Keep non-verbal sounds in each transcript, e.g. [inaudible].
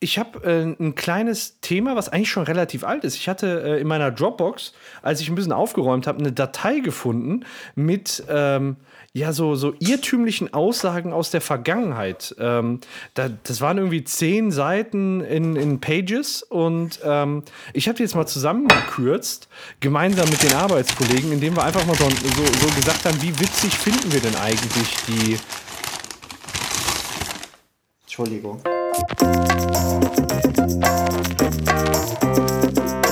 ich habe äh, ein kleines Thema, was eigentlich schon relativ alt ist. Ich hatte äh, in meiner Dropbox, als ich ein bisschen aufgeräumt habe, eine Datei gefunden mit ähm, ja so, so irrtümlichen Aussagen aus der Vergangenheit. Ähm, da, das waren irgendwie zehn Seiten in, in Pages und ähm, ich habe die jetzt mal zusammengekürzt, gemeinsam mit den Arbeitskollegen, indem wir einfach mal so, so, so gesagt haben, wie witzig finden wir denn eigentlich die. Entschuldigung. Thank you.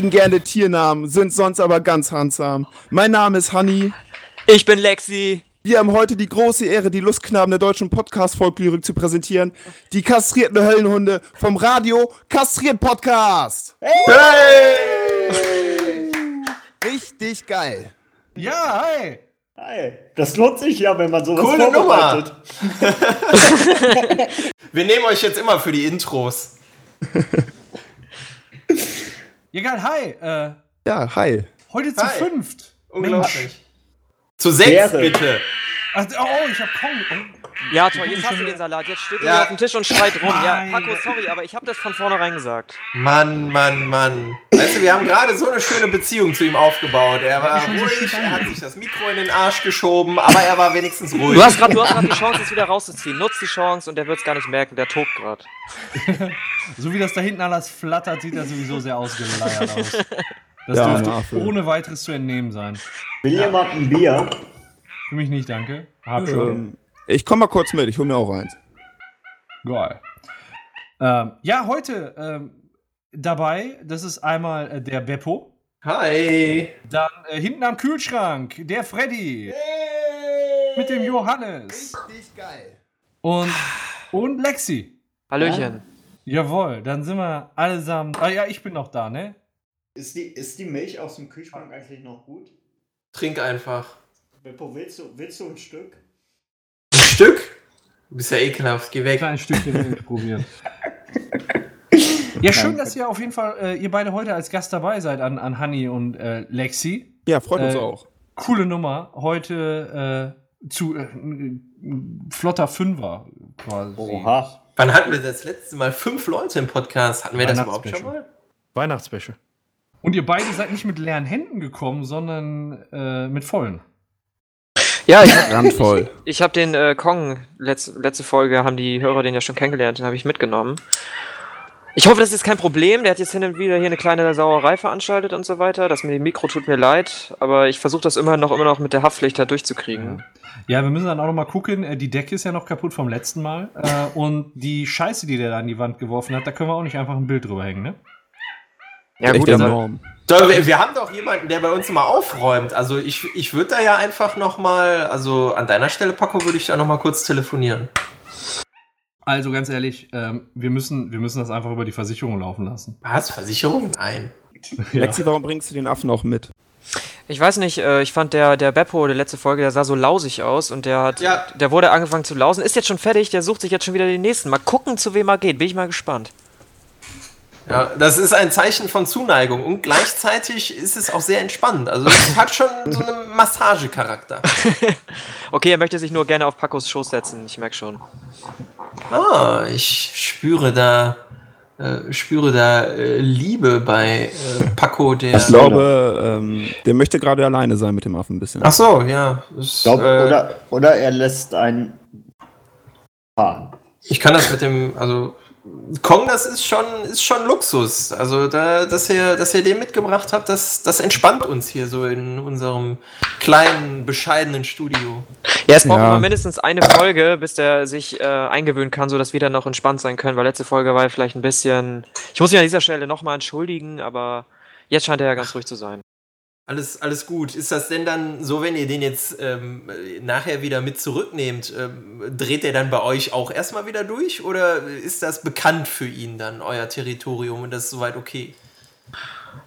Kriegen gerne Tiernamen, sind sonst aber ganz handsam. Mein Name ist Hanni. Ich bin Lexi. Wir haben heute die große Ehre, die Lustknaben der deutschen Podcast-Folklyrik zu präsentieren. Die kastrierten Höllenhunde vom Radio Kastriert Podcast. Hey! Richtig geil. Ja, hi! Hi. Das lohnt sich ja, wenn man sowas Coole vorbereitet. [laughs] Wir nehmen euch jetzt immer für die Intros. [laughs] Ja, geil, hi! Äh, Ja, hi. heute zu Hi. fünft. Unglaublich. Zu sechs, Ehre. bitte. Ach, oh, ich hab Kong. Ja, toll, jetzt hast du den Salat. Jetzt steht Ja. er auf dem Tisch und schreit rum. Ja. Paco, sorry, aber ich habe das von vornherein gesagt. Mann, Mann, Mann. Weißt du, wir haben gerade so eine schöne Beziehung zu ihm aufgebaut. Er war ruhig, er hat sich das Mikro in den Arsch geschoben, aber er war wenigstens ruhig. Du hast gerade die Chance, es wieder rauszuziehen. Nutz die Chance und der wird es gar nicht merken. Der tobt gerade. [laughs] So wie das da hinten alles flattert, sieht er sowieso sehr ausgeleiert aus. [laughs] Das Ja, dürfte Affe. ohne weiteres zu entnehmen sein. Will jemand ein Bier? Für mich nicht, danke. Hab schon. Ich komme mal kurz mit, ich hole mir auch eins. Geil. Ähm, ja, heute ähm, dabei, das ist einmal äh, der Beppo. Hi. Dann äh, hinten am Kühlschrank, der Freddy. Mit dem Johannes. Richtig geil. Und, und Lexi. Hallöchen. Jawohl, dann sind wir allesamt. Ah ja, ich bin noch da, ne? Ist die, ist die Milch aus dem Kühlschrank eigentlich noch gut? Trink einfach. Beppo, willst du, willst du ein Stück? Ein Stück? Du bist ja ekelhaft, geh weg. Kleines Stückchen [laughs] probieren. Ja, schön, dass ihr auf jeden Fall, äh, ihr beide heute als Gast dabei seid an, an Hanni und äh, Lexi. Ja, freut uns Äh, auch. Coole Nummer. Heute äh, zu äh, ein flotter Fünfer quasi. Oha. Wann hatten wir das letzte Mal fünf Leute im Podcast? Hatten wir das überhaupt schon mal? Weihnachtsspecial. Und ihr beide seid nicht mit leeren Händen gekommen, sondern äh, mit vollen. Ja, ich, [laughs] Randvoll. [laughs] ich habe den äh, Kong, letz, letzte Folge haben die Hörer den ja schon kennengelernt, den habe ich mitgenommen. Ich hoffe, das ist kein Problem. Der hat jetzt hin und wieder hier eine kleine Sauerei veranstaltet und so weiter. Das mit dem Mikro tut mir leid, aber ich versuche das immer noch, immer noch mit der Haftpflicht da durchzukriegen. Ja, wir müssen dann auch noch mal gucken. äh, Die Decke ist ja noch kaputt vom letzten Mal. Äh, und die Scheiße, die der da an die Wand geworfen hat, da können wir auch nicht einfach ein Bild drüber hängen, ne? Ja, Echt gut, also, enorm. So, wir, wir haben doch jemanden, der bei uns mal aufräumt. Also ich, ich würde da ja einfach noch mal, also an deiner Stelle, Paco, würde ich da noch mal kurz telefonieren. Also ganz ehrlich, ähm, wir, müssen, wir müssen das einfach über die Versicherung laufen lassen. Was? Versicherung? Nein. [laughs] Ja. Lexi, warum bringst du den Affen auch mit? ich weiß nicht, äh, ich fand der, der Beppo, der letzte Folge, der sah so lausig aus und der hat, Ja. der wurde angefangen zu lausen, ist jetzt schon fertig, der sucht sich jetzt schon wieder den nächsten. Mal gucken, zu wem er geht, bin ich mal gespannt. Ja, das ist ein Zeichen von Zuneigung und gleichzeitig ist es auch sehr entspannt. Also es [laughs] hat schon so einen Massagecharakter. [laughs] Okay, er möchte sich nur gerne auf Pacos Schoß setzen, ich merke schon. Ah, ich spüre da, äh, spüre da äh, Liebe bei äh, Paco, der. Ich glaube, ähm, der möchte gerade alleine sein mit dem Affen ein bisschen. Ach so, ja. Ich glaub, äh, oder, oder er lässt einen fahren. Ich kann das mit dem, also Kong, das ist schon, ist schon Luxus. Also da, dass ihr, dass ihr den mitgebracht habt, das, das entspannt uns hier so in unserem kleinen, bescheidenen Studio. Ja, es braucht Ja. immer mindestens eine Folge, bis der sich äh, eingewöhnen kann, sodass wir dann noch entspannt sein können, weil letzte Folge war ja vielleicht ein bisschen. Ich muss mich an dieser Stelle nochmal entschuldigen, aber jetzt scheint er ja ganz ruhig zu sein. Alles, alles gut. Ist das denn dann so, wenn ihr den jetzt ähm, nachher wieder mit zurücknehmt, ähm, dreht er dann bei euch auch erstmal wieder durch? Oder ist das bekannt für ihn dann, euer Territorium, und das ist soweit okay?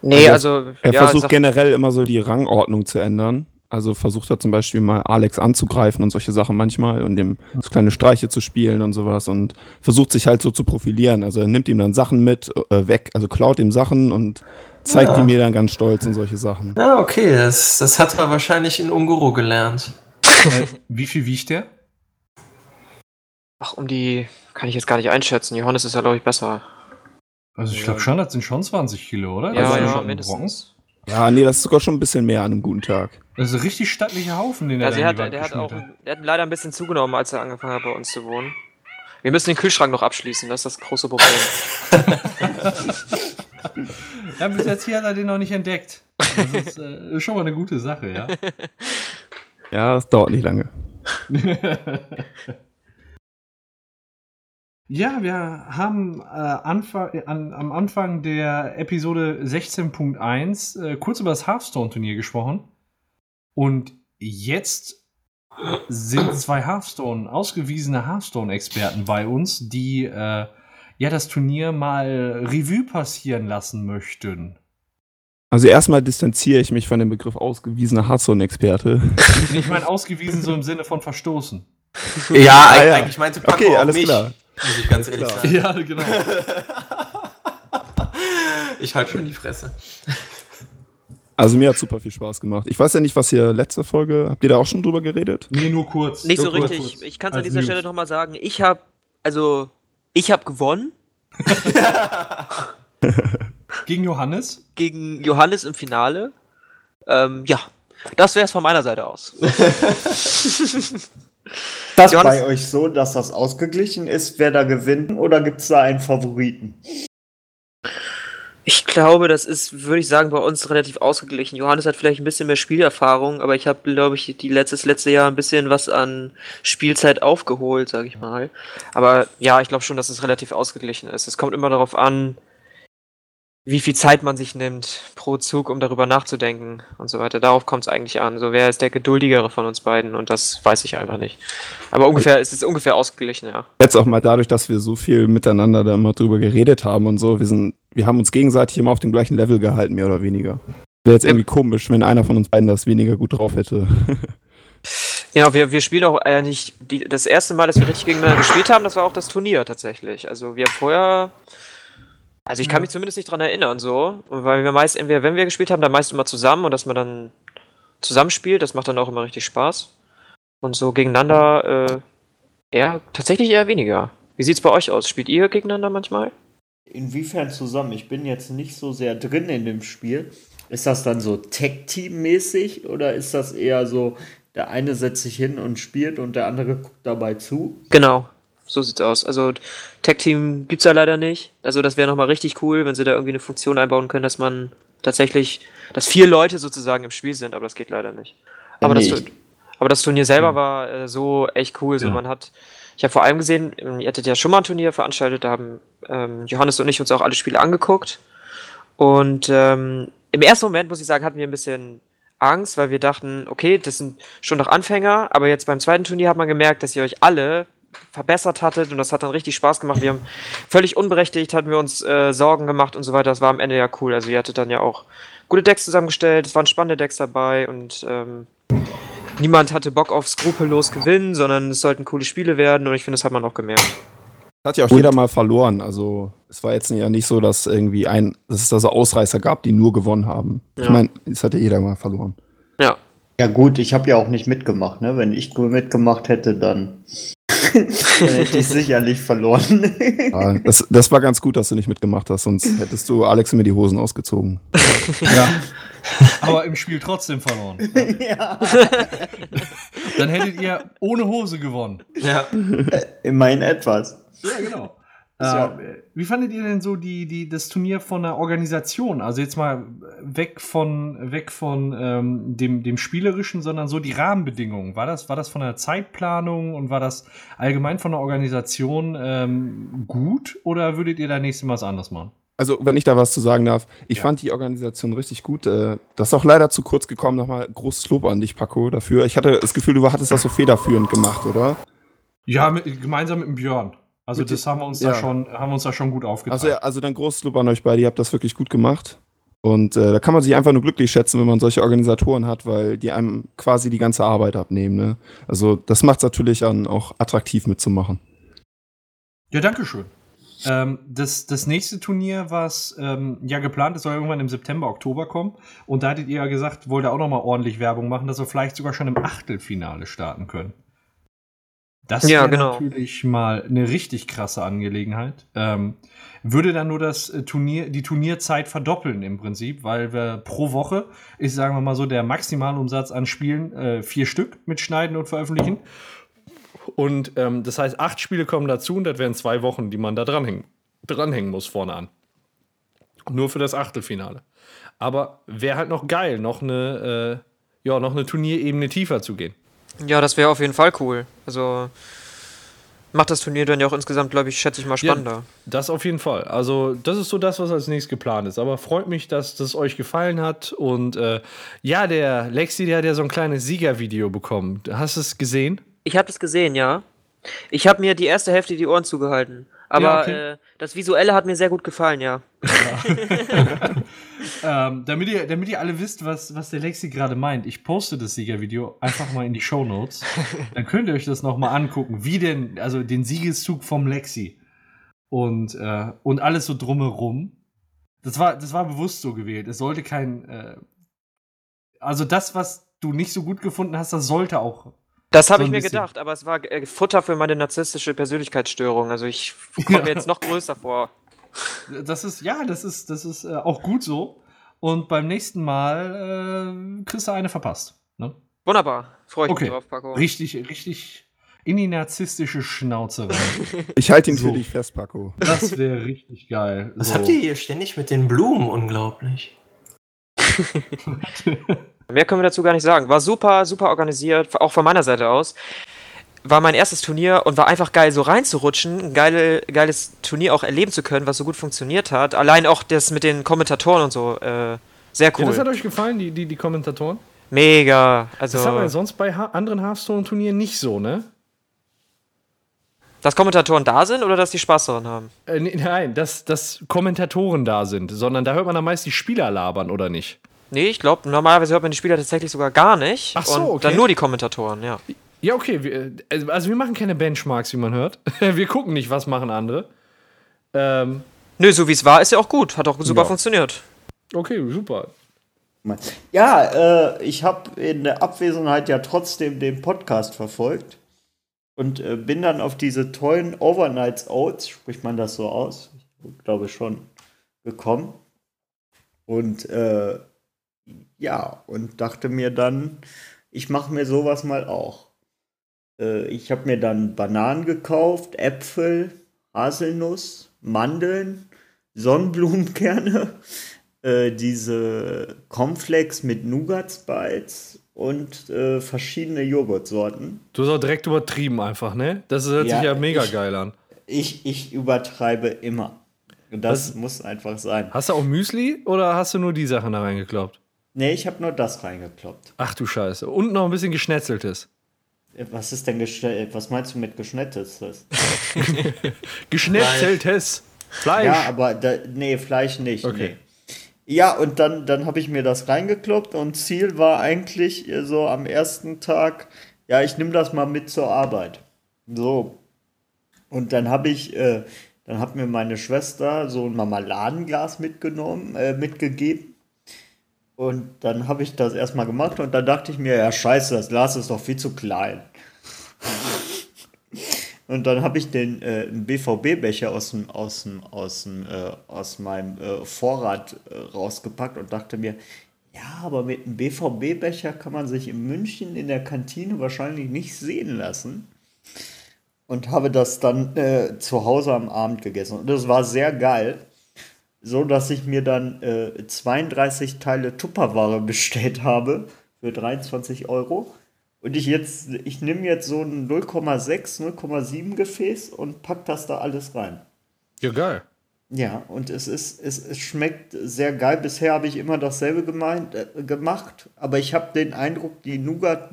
Nee, also. Er ja, versucht generell immer so die Rangordnung zu ändern. Also versucht er zum Beispiel mal Alex anzugreifen und solche Sachen manchmal und dem so kleine Streiche zu spielen und sowas und versucht sich halt so zu profilieren. Also er nimmt ihm dann Sachen mit äh, weg, also klaut ihm Sachen und zeigt Ja. ihm mir dann ganz stolz und solche Sachen. Ja, okay, das, das hat er wahrscheinlich in Unguru gelernt. Äh, wie viel wiegt der? Ach, um die kann ich jetzt gar nicht einschätzen. Johannes ist ja, glaube ich, besser. Also ich glaube schon, das sind schon 20 Kilo, oder? Ja, ist ja, mindestens. Ja, nee, das ist sogar schon ein bisschen mehr an einem guten Tag. Das ist ein richtig stattlicher Haufen, den er Also da er die Wand der, hat auch, der hat leider ein bisschen zugenommen, als er angefangen hat, bei uns zu wohnen. Wir müssen den Kühlschrank noch abschließen, das ist das große Problem. [laughs] [laughs] Ja, bis jetzt hier hat er den noch nicht entdeckt. Das ist, äh, schon mal eine gute Sache, ja. [laughs] Ja, das dauert nicht lange. [laughs] Ja, wir haben äh, Anfang, äh, an, am Anfang der Episode 16.1 äh, kurz über das Hearthstone-Turnier gesprochen. Und jetzt sind zwei Hearthstone, ausgewiesene Hearthstone-Experten bei uns, die äh, ja das Turnier mal Revue passieren lassen möchten. Also erstmal distanziere ich mich von dem Begriff ausgewiesener Hearthstone-Experte. [laughs] Ich meine, ausgewiesen so im Sinne von verstoßen. Ja, Ah, ja. eigentlich meinte Paco Okay, auch alles mich, klar. muss ich ganz ehrlich klar. sagen. Ja, genau. Ich halte schon die Fresse. Also mir hat super viel Spaß gemacht. Ich weiß ja nicht, was ihr letzte Folge, habt ihr da auch schon drüber geredet? Nee, nur kurz. Nicht so kurz. richtig. Ich kann es an dieser News. Stelle nochmal sagen. Ich habe, also, ich habe gewonnen [laughs] Gegen Johannes? gegen Johannes im Finale. Ähm, ja, das wäre es von meiner Seite aus. [laughs] das Johannes- bei euch so, dass das ausgeglichen ist, wer da gewinnt, oder gibt es da einen Favoriten? Ich glaube, das ist, würde ich sagen, bei uns relativ ausgeglichen. Johannes hat vielleicht ein bisschen mehr Spielerfahrung, aber ich habe, glaube ich, die letztes letzte Jahr ein bisschen was an Spielzeit aufgeholt, sage ich mal. Aber ja, ich glaube schon, dass es relativ ausgeglichen ist. Es kommt immer darauf an, wie viel Zeit man sich nimmt pro Zug, um darüber nachzudenken und so weiter. Darauf kommt es eigentlich an. So, wer ist der geduldigere von uns beiden? Und das weiß ich einfach nicht. Aber ungefähr, es ist ungefähr ausgeglichen, ja. Jetzt auch mal dadurch, dass wir so viel miteinander da immer drüber geredet haben und so, wir sind, wir haben uns gegenseitig immer auf dem gleichen Level gehalten, mehr oder weniger. Wäre jetzt irgendwie komisch, wenn einer von uns beiden das weniger gut drauf hätte. [laughs] Ja, wir, wir spielen auch äh, nicht. Die, das erste Mal, dass wir richtig gegeneinander gespielt haben, das war auch das Turnier tatsächlich. Also wir haben vorher. Also ich kann mich zumindest nicht dran erinnern, so. Und Weil wir meist, entweder wenn wir gespielt haben, dann meist immer zusammen und dass man dann zusammenspielt, das macht dann auch immer richtig Spaß. Und so gegeneinander äh, eher, tatsächlich eher weniger. Wie sieht's bei euch aus? Spielt ihr gegeneinander manchmal? Inwiefern zusammen? Ich bin jetzt nicht so sehr drin in dem Spiel. Ist das dann so Tech-Team-mäßig oder ist das eher so, der eine setzt sich hin und spielt und der andere guckt dabei zu? Genau, so sieht's aus. Also Tech-Team gibt's ja leider nicht. Also das wäre nochmal richtig cool, wenn sie da irgendwie eine Funktion einbauen können, dass man tatsächlich, dass vier Leute sozusagen im Spiel sind, aber das geht leider nicht. Aber, das, nicht. aber das Turnier selber war äh, so echt cool. So, Ja. man hat, ich habe vor allem gesehen, ähm, ihr hattet ja schon mal ein Turnier veranstaltet, da haben ähm, Johannes und ich uns auch alle Spiele angeguckt. Und ähm, im ersten Moment, muss ich sagen, hatten wir ein bisschen Angst, weil wir dachten, okay, das sind schon noch Anfänger, aber jetzt beim zweiten Turnier hat man gemerkt, dass ihr euch alle verbessert hattet und das hat dann richtig Spaß gemacht. Wir haben völlig unberechtigt, hatten wir uns äh, Sorgen gemacht und so weiter. Das war am Ende ja cool. Also ihr hattet dann ja auch gute Decks zusammengestellt, es waren spannende Decks dabei und ähm, niemand hatte Bock auf skrupellos gewinnen, sondern es sollten coole Spiele werden und ich finde, das hat man auch gemerkt. Hat ja auch jeder mal verloren. Also es war jetzt ja nicht so, dass irgendwie ein, dass es da so Ausreißer gab, die nur gewonnen haben. Ich Ja. meine, es hat ja jeder mal verloren. Ja. Ja gut, ich habe ja auch nicht mitgemacht, ne? Wenn ich mitgemacht hätte, dann, [laughs] dann hätte ich sicherlich verloren. Ja, das, das war ganz gut, dass du nicht mitgemacht hast, sonst hättest du Alex mir die Hosen ausgezogen. [laughs] Ja. Aber im Spiel trotzdem verloren. [laughs] ja. Dann hättet ihr ohne Hose gewonnen. Ja. Immerhin etwas. Ja, genau. Ja. Äh, wie fandet ihr denn so die, die, das Turnier von der Organisation? Also jetzt mal weg von, weg von ähm, dem, dem Spielerischen, sondern so die Rahmenbedingungen. War das, war das von der Zeitplanung und war das allgemein von der Organisation ähm, gut oder würdet ihr da nächstes Mal was anderes machen? Also, wenn ich da was zu sagen darf, ich fand die Organisation richtig gut. Äh, Das ist auch leider zu kurz gekommen. Nochmal großes Lob an dich, Paco, dafür. Ich hatte das Gefühl, du hattest das so federführend gemacht, oder? Ja, mit, gemeinsam mit dem Björn. Also das haben wir uns ja. da schon, haben wir uns da schon gut aufgeteilt. Also, also dann großes Lob an euch beide. Ihr habt das wirklich gut gemacht. Und äh, da kann man sich einfach nur glücklich schätzen, wenn man solche Organisatoren hat, weil die einem quasi die ganze Arbeit abnehmen. Ne? Also, das macht es natürlich dann auch attraktiv mitzumachen. Ja, danke schön. Ähm, das, das nächste Turnier, was ähm, ja geplant ist, soll irgendwann im September, Oktober kommen. Und da hattet ihr ja gesagt, wollt ihr auch noch mal ordentlich Werbung machen, dass wir vielleicht sogar schon im Achtelfinale starten können. Das Ja, wäre genau. natürlich mal eine richtig krasse Angelegenheit. Ähm, würde dann nur das äh, Turnier, die Turnierzeit verdoppeln im Prinzip, weil wir pro Woche ist, sagen wir mal so, der Maximalumsatz an Spielen äh, vier Stück mit Schneiden und Veröffentlichen. Und ähm, das heißt, acht Spiele kommen dazu und das wären zwei Wochen, die man da dranhängen, dranhängen muss vorne an. Nur für das Achtelfinale. Aber wäre halt noch geil, noch eine, äh, ja, noch eine Turnierebene tiefer zu gehen. Ja, das wäre auf jeden Fall cool. Also macht das Turnier dann ja auch insgesamt, glaube ich, schätze ich mal spannender. Das auf jeden Fall. Also, das ist so das, was als nächstes geplant ist. Aber freut mich, dass das euch gefallen hat. Und äh, ja, der Lexi, der hat ja so ein kleines Siegervideo bekommen. Hast du es gesehen? Ich habe das gesehen, ja. Ich habe mir die erste Hälfte die Ohren zugehalten. Aber Ja, okay. äh, das Visuelle hat mir sehr gut gefallen, ja. [laughs] Ähm, damit, ihr, damit ihr alle wisst, was, was der Lexi gerade meint, ich poste das Siegervideo einfach mal in die Show Notes. [laughs] Dann könnt ihr euch das nochmal angucken, wie denn, also den Siegeszug vom Lexi und, äh, und alles so drumherum. Das war, das war bewusst so gewählt. Es sollte kein, äh, also das, was du nicht so gut gefunden hast, das sollte auch. Das habe So ich mir bisschen. gedacht, aber es war äh, Futter für meine narzisstische Persönlichkeitsstörung. Also ich [laughs] komme Ja. mir jetzt noch größer vor. Das ist, ja, das ist, das ist äh, auch gut so. Und beim nächsten Mal äh, kriegst du eine verpasst. Ne? Wunderbar. Freue ich Okay. mich drauf, Paco. Richtig, richtig in die narzisstische Schnauze rein. [laughs] Ich halte ihn So. für dich fest, Paco. Das wäre richtig geil. Was So. habt ihr hier ständig mit den Blumen? Unglaublich. [laughs] Mehr können wir dazu gar nicht sagen. War super, super organisiert, auch von meiner Seite aus. War mein erstes Turnier und war einfach geil, so reinzurutschen, ein geile, geiles Turnier auch erleben zu können, was so gut funktioniert hat. Allein auch das mit den Kommentatoren und so, äh, sehr Ja, das hat cool. euch gefallen, die, die, die Kommentatoren? Mega. Das haben wir Also, sonst bei ha anderen Hearthstone-Turnieren nicht so, ne? dass Kommentatoren da sind oder dass die Spaß daran haben? Äh, nein, dass, dass Kommentatoren da sind, sondern da hört man dann meist die Spieler labern, oder nicht? Nee, ich glaube, normalerweise hört man die Spieler tatsächlich sogar gar nicht. Ach so, und okay. dann nur die Kommentatoren, ja. Ja, okay. Wir, äh, also wir machen keine Benchmarks, wie man hört. [laughs] Wir gucken nicht, was machen andere. Ähm, Nö, so wie es war, ist ja auch gut. Hat auch super Ja. funktioniert. okay, super. Ja, äh, ich habe in der Abwesenheit ja trotzdem den Podcast verfolgt und äh, bin dann auf diese tollen Overnights Oats, spricht man das so aus? Ich glaube schon, gekommen. Und äh, ja, und dachte mir dann, ich mache mir sowas mal auch. Äh, ich habe mir dann Bananen gekauft, Äpfel, Haselnuss, Mandeln, Sonnenblumenkerne, [laughs] äh, diese Cornflakes mit Nougat-Bites und äh, verschiedene Joghurtsorten. Du hast auch direkt übertrieben einfach, ne? Das hört Ja, sich ja mega ich- geil an. Ich, ich übertreibe immer. Und das Was- muss einfach sein. Hast du auch Müsli oder hast du nur die Sachen da reingekloppt? Nee, ich habe nur das reingekloppt. Ach du Scheiße. Und noch ein bisschen geschnetzeltes. Äh, Was ist denn geschnetzt? Was meinst du mit geschnetzeltes? [laughs] Geschnetzeltes Fleisch. Ja, aber da, nee, Fleisch nicht. Okay. Nee. Ja, und dann, dann habe ich mir das reingekloppt und Ziel war eigentlich äh, so am ersten Tag, ja, ich nehme das mal mit zur Arbeit. So. Und dann habe ich, äh, dann hat mir meine Schwester so ein Marmeladenglas mitgenommen, äh, mitgegeben. Und dann habe ich das erstmal gemacht und dann dachte ich mir, ja, scheiße, das Glas ist doch viel zu klein. [laughs] Und dann habe ich den äh, BVB-Becher aus dem, aus dem, aus dem, äh, aus meinem äh, Vorrat äh, rausgepackt und dachte mir, ja, aber mit einem BVB-Becher kann man sich in München in der Kantine wahrscheinlich nicht sehen lassen. Und habe das dann äh, zu Hause am Abend gegessen. Und das war sehr geil. So dass ich mir dann äh, 32 Teile Tupperware bestellt habe für 23 Euro. Und ich jetzt, ich nehme jetzt so ein 0,6, 0,7 Gefäß und pack das da alles rein. Ja, geil. Ja, und es ist, es, es schmeckt sehr geil. Bisher habe ich immer dasselbe gemeint, äh, gemacht, aber ich habe den Eindruck, die Nougat,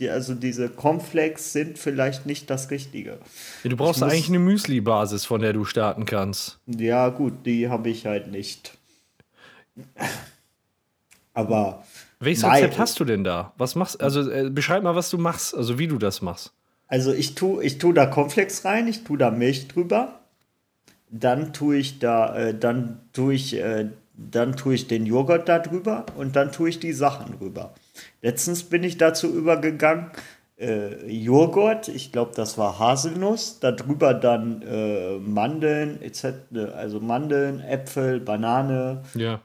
die, also diese Cornflakes sind vielleicht nicht das Richtige. Ja, du brauchst muss- eigentlich eine Müsli-Basis, von der du starten kannst. Ja, gut, die habe ich halt nicht. Aber Welches Nein. Rezept hast du denn da? Was machst Also äh, beschreib mal, was du machst, also wie du das machst. Also ich tue ich tu da Cornflakes rein, ich tue da Milch drüber. Dann tue ich da, äh, dann tue ich, äh, dann tue ich den Joghurt da drüber und dann tue ich die Sachen drüber. Letztens bin ich dazu übergegangen, äh, Joghurt, ich glaube, das war Haselnuss, darüber dann äh, Mandeln, etc., also Mandeln, Äpfel, Banane, Ja.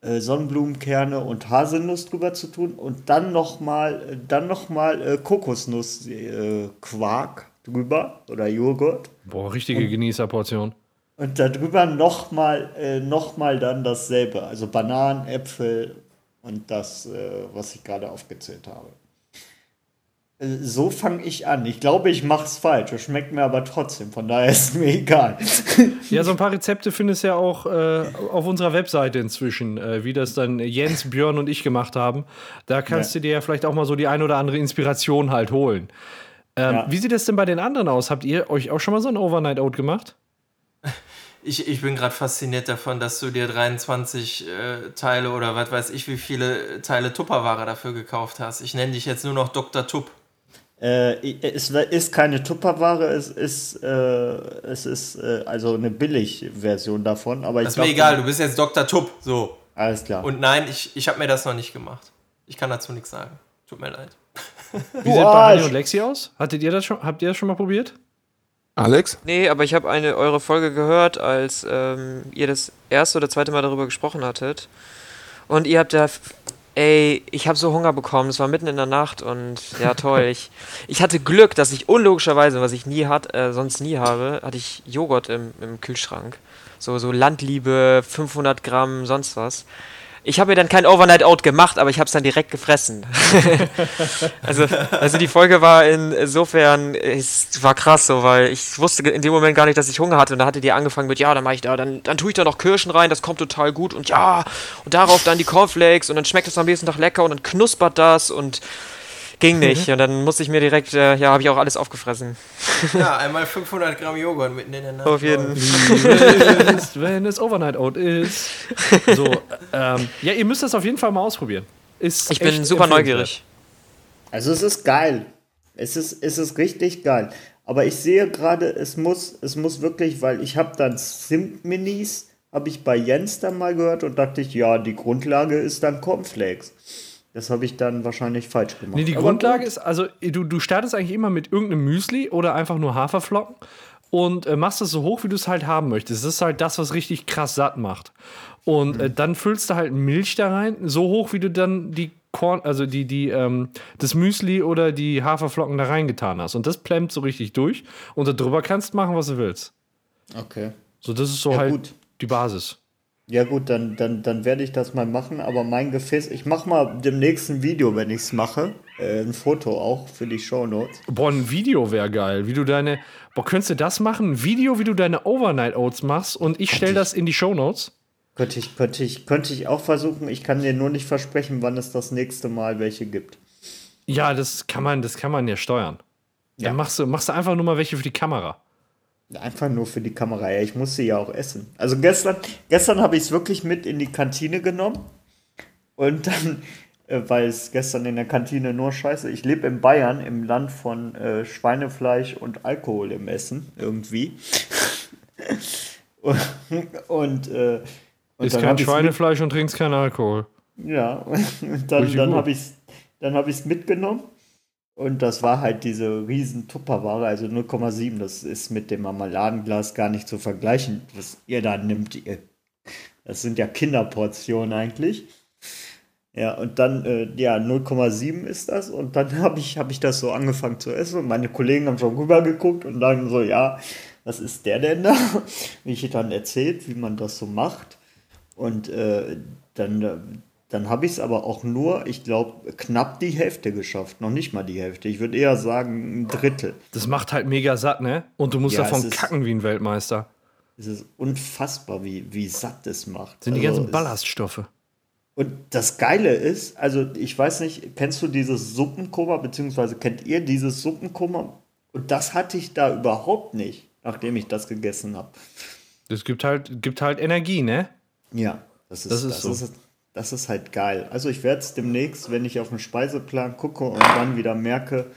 äh, Sonnenblumenkerne und Haselnuss drüber zu tun und dann nochmal dann noch mal, äh, Kokosnuss äh, Quark drüber oder Joghurt Boah, richtige Genießerportion. Und darüber nochmal äh, noch mal dann dasselbe, also Bananen, Äpfel und das, äh, was ich gerade aufgezählt habe. Äh, So fange ich an. Ich glaube, ich mache es falsch. Es schmeckt mir aber trotzdem. Von daher [laughs] ist mir egal. [laughs] Ja, so ein paar Rezepte findest du ja auch äh, auf unserer Webseite inzwischen, äh, wie das dann Jens, Björn und ich gemacht haben. Da kannst Ja. du dir ja vielleicht auch mal so die ein oder andere Inspiration halt holen. Ähm, Ja. Wie sieht das denn bei den anderen aus? Habt ihr euch auch schon mal so ein Overnight Out gemacht? Ich, ich bin gerade fasziniert davon, dass du dir 23 äh, Teile oder was weiß ich, wie viele Teile Tupperware dafür gekauft hast. Ich nenne dich jetzt nur noch Dr. Tupp. Äh, es ist keine Tupperware, es ist, äh, es ist äh, also eine Billig-Version davon. Aber ich Das ist mir glaub, egal, du bist jetzt Dr. Tupp. So. Alles klar. Und nein, ich, ich habe mir das noch nicht gemacht. Ich kann dazu nichts sagen. Tut mir leid. Wie sieht bei Hanni und Lexi aus? Hattet ihr das schon, habt ihr das schon mal probiert? Alex? Nee, aber ich habe eine eure Folge gehört, als ähm, ihr das erste oder zweite Mal darüber gesprochen hattet. Und ihr habt da, ey, ich habe so Hunger bekommen. Es war mitten in der Nacht und ja toll. [laughs] ich, ich hatte Glück, dass ich unlogischerweise, was ich nie hat, äh, sonst nie habe, hatte ich Joghurt im, im Kühlschrank. So so Landliebe, 500 Gramm, sonst was. Ich habe mir dann kein Overnight Out gemacht, aber ich habe es dann direkt gefressen. [laughs] also, also die Folge war insofern, es war krass so, weil ich wusste in dem Moment gar nicht, dass ich Hunger hatte. Und da hatte die angefangen mit, ja, dann mache ich da, dann, dann tue ich da noch Kirschen rein, das kommt total gut. Und ja, und darauf dann die Cornflakes und dann schmeckt es am nächsten Tag lecker und dann knuspert das und ging nicht. Und dann musste ich mir direkt, äh, ja, habe ich auch alles aufgefressen. [laughs] Ja, einmal 500 Gramm Joghurt mitten in der Nacht. Auf jeden ist, [laughs] wenn es Overnight Out ist. [laughs] So, ähm, ja, ihr müsst das auf jeden Fall mal ausprobieren. Ist Ich bin super neugierig. Also es ist geil. Es ist, es ist richtig geil. Aber ich sehe gerade, es muss, es muss wirklich, weil ich habe dann Sim-Minis, habe ich bei Jens dann mal gehört und dachte ich, ja, die Grundlage ist dann Cornflakes. Das habe ich dann wahrscheinlich falsch gemacht. Nee, die Aber Grundlage gut. ist, also du, du startest eigentlich immer mit irgendeinem Müsli oder einfach nur Haferflocken und äh, machst es so hoch, wie du es halt haben möchtest. Das ist halt das, was richtig krass satt macht. Und äh, dann füllst du halt Milch da rein, so hoch, wie du dann die Korn, also die, die, ähm, das Müsli oder die Haferflocken da reingetan hast. Und das plemmt so richtig durch. Und darüber kannst du machen, was du willst. Okay. So, das ist so Ja, halt gut. die Basis. Ja gut, dann, dann, dann werde ich das mal machen, aber mein Gefäß, ich mache mal dem nächsten Video, wenn ich es mache, äh, ein Foto auch für die Shownotes. Boah, ein Video wäre geil. Wie du deine. Boah, könntest du das machen? Ein Video, wie du deine Overnight Oats machst und ich stelle das in die Shownotes. Könnte ich, könnte, ich, könnte ich auch versuchen, ich kann dir nur nicht versprechen, wann es das nächste Mal welche gibt. Ja, das kann man, das kann man ja steuern. Ja. Dann machst du, machst du einfach nur mal welche für die Kamera. Einfach nur für die Kamera, ja, ich muss sie ja auch essen. Also gestern, gestern habe ich es wirklich mit in die Kantine genommen und dann, äh, weil es gestern in der Kantine nur scheiße, ich lebe in Bayern, im Land von äh, Schweinefleisch und Alkohol im Essen, irgendwie. und [laughs] und, äh, und Ist kein Schweinefleisch und trinkst keinen Alkohol. Ja, [laughs] und dann, dann habe ich es dann hab ich's mitgenommen. Und das war halt diese riesen Tupperware, also 0,7. Das ist mit dem Marmeladenglas gar nicht zu vergleichen, was ihr da nimmt. Ihr. Das sind ja Kinderportionen eigentlich. Ja, und dann, äh, ja, 0,7 ist das. Und dann [laughs] habe ich, hab ich das so angefangen zu essen. Und meine Kollegen haben schon rübergeguckt und dann so, ja, was ist der denn da? [laughs] Wie ich dann erzählt, wie man das so macht. Und äh, dann, äh, dann habe ich es aber auch nur, ich glaube, knapp die Hälfte geschafft. Noch nicht mal die Hälfte. Ich würde eher sagen, ein Drittel. Das macht halt mega satt, ne? Und du musst Ja, davon ist- kacken wie ein Weltmeister. Es ist unfassbar, wie, wie satt das macht. Sind die Also ganzen es- Ballaststoffe. Und das Geile ist, also ich weiß nicht, kennst du dieses Suppenkoma, beziehungsweise kennt ihr dieses Suppenkoma? Und das hatte ich da überhaupt nicht, nachdem ich das gegessen habe. Das gibt halt, gibt halt Energie, ne? Ja, das ist, Das das ist ist, so. Das ist, halt geil. Also ich werde es demnächst, wenn ich auf den Speiseplan gucke und dann wieder merke,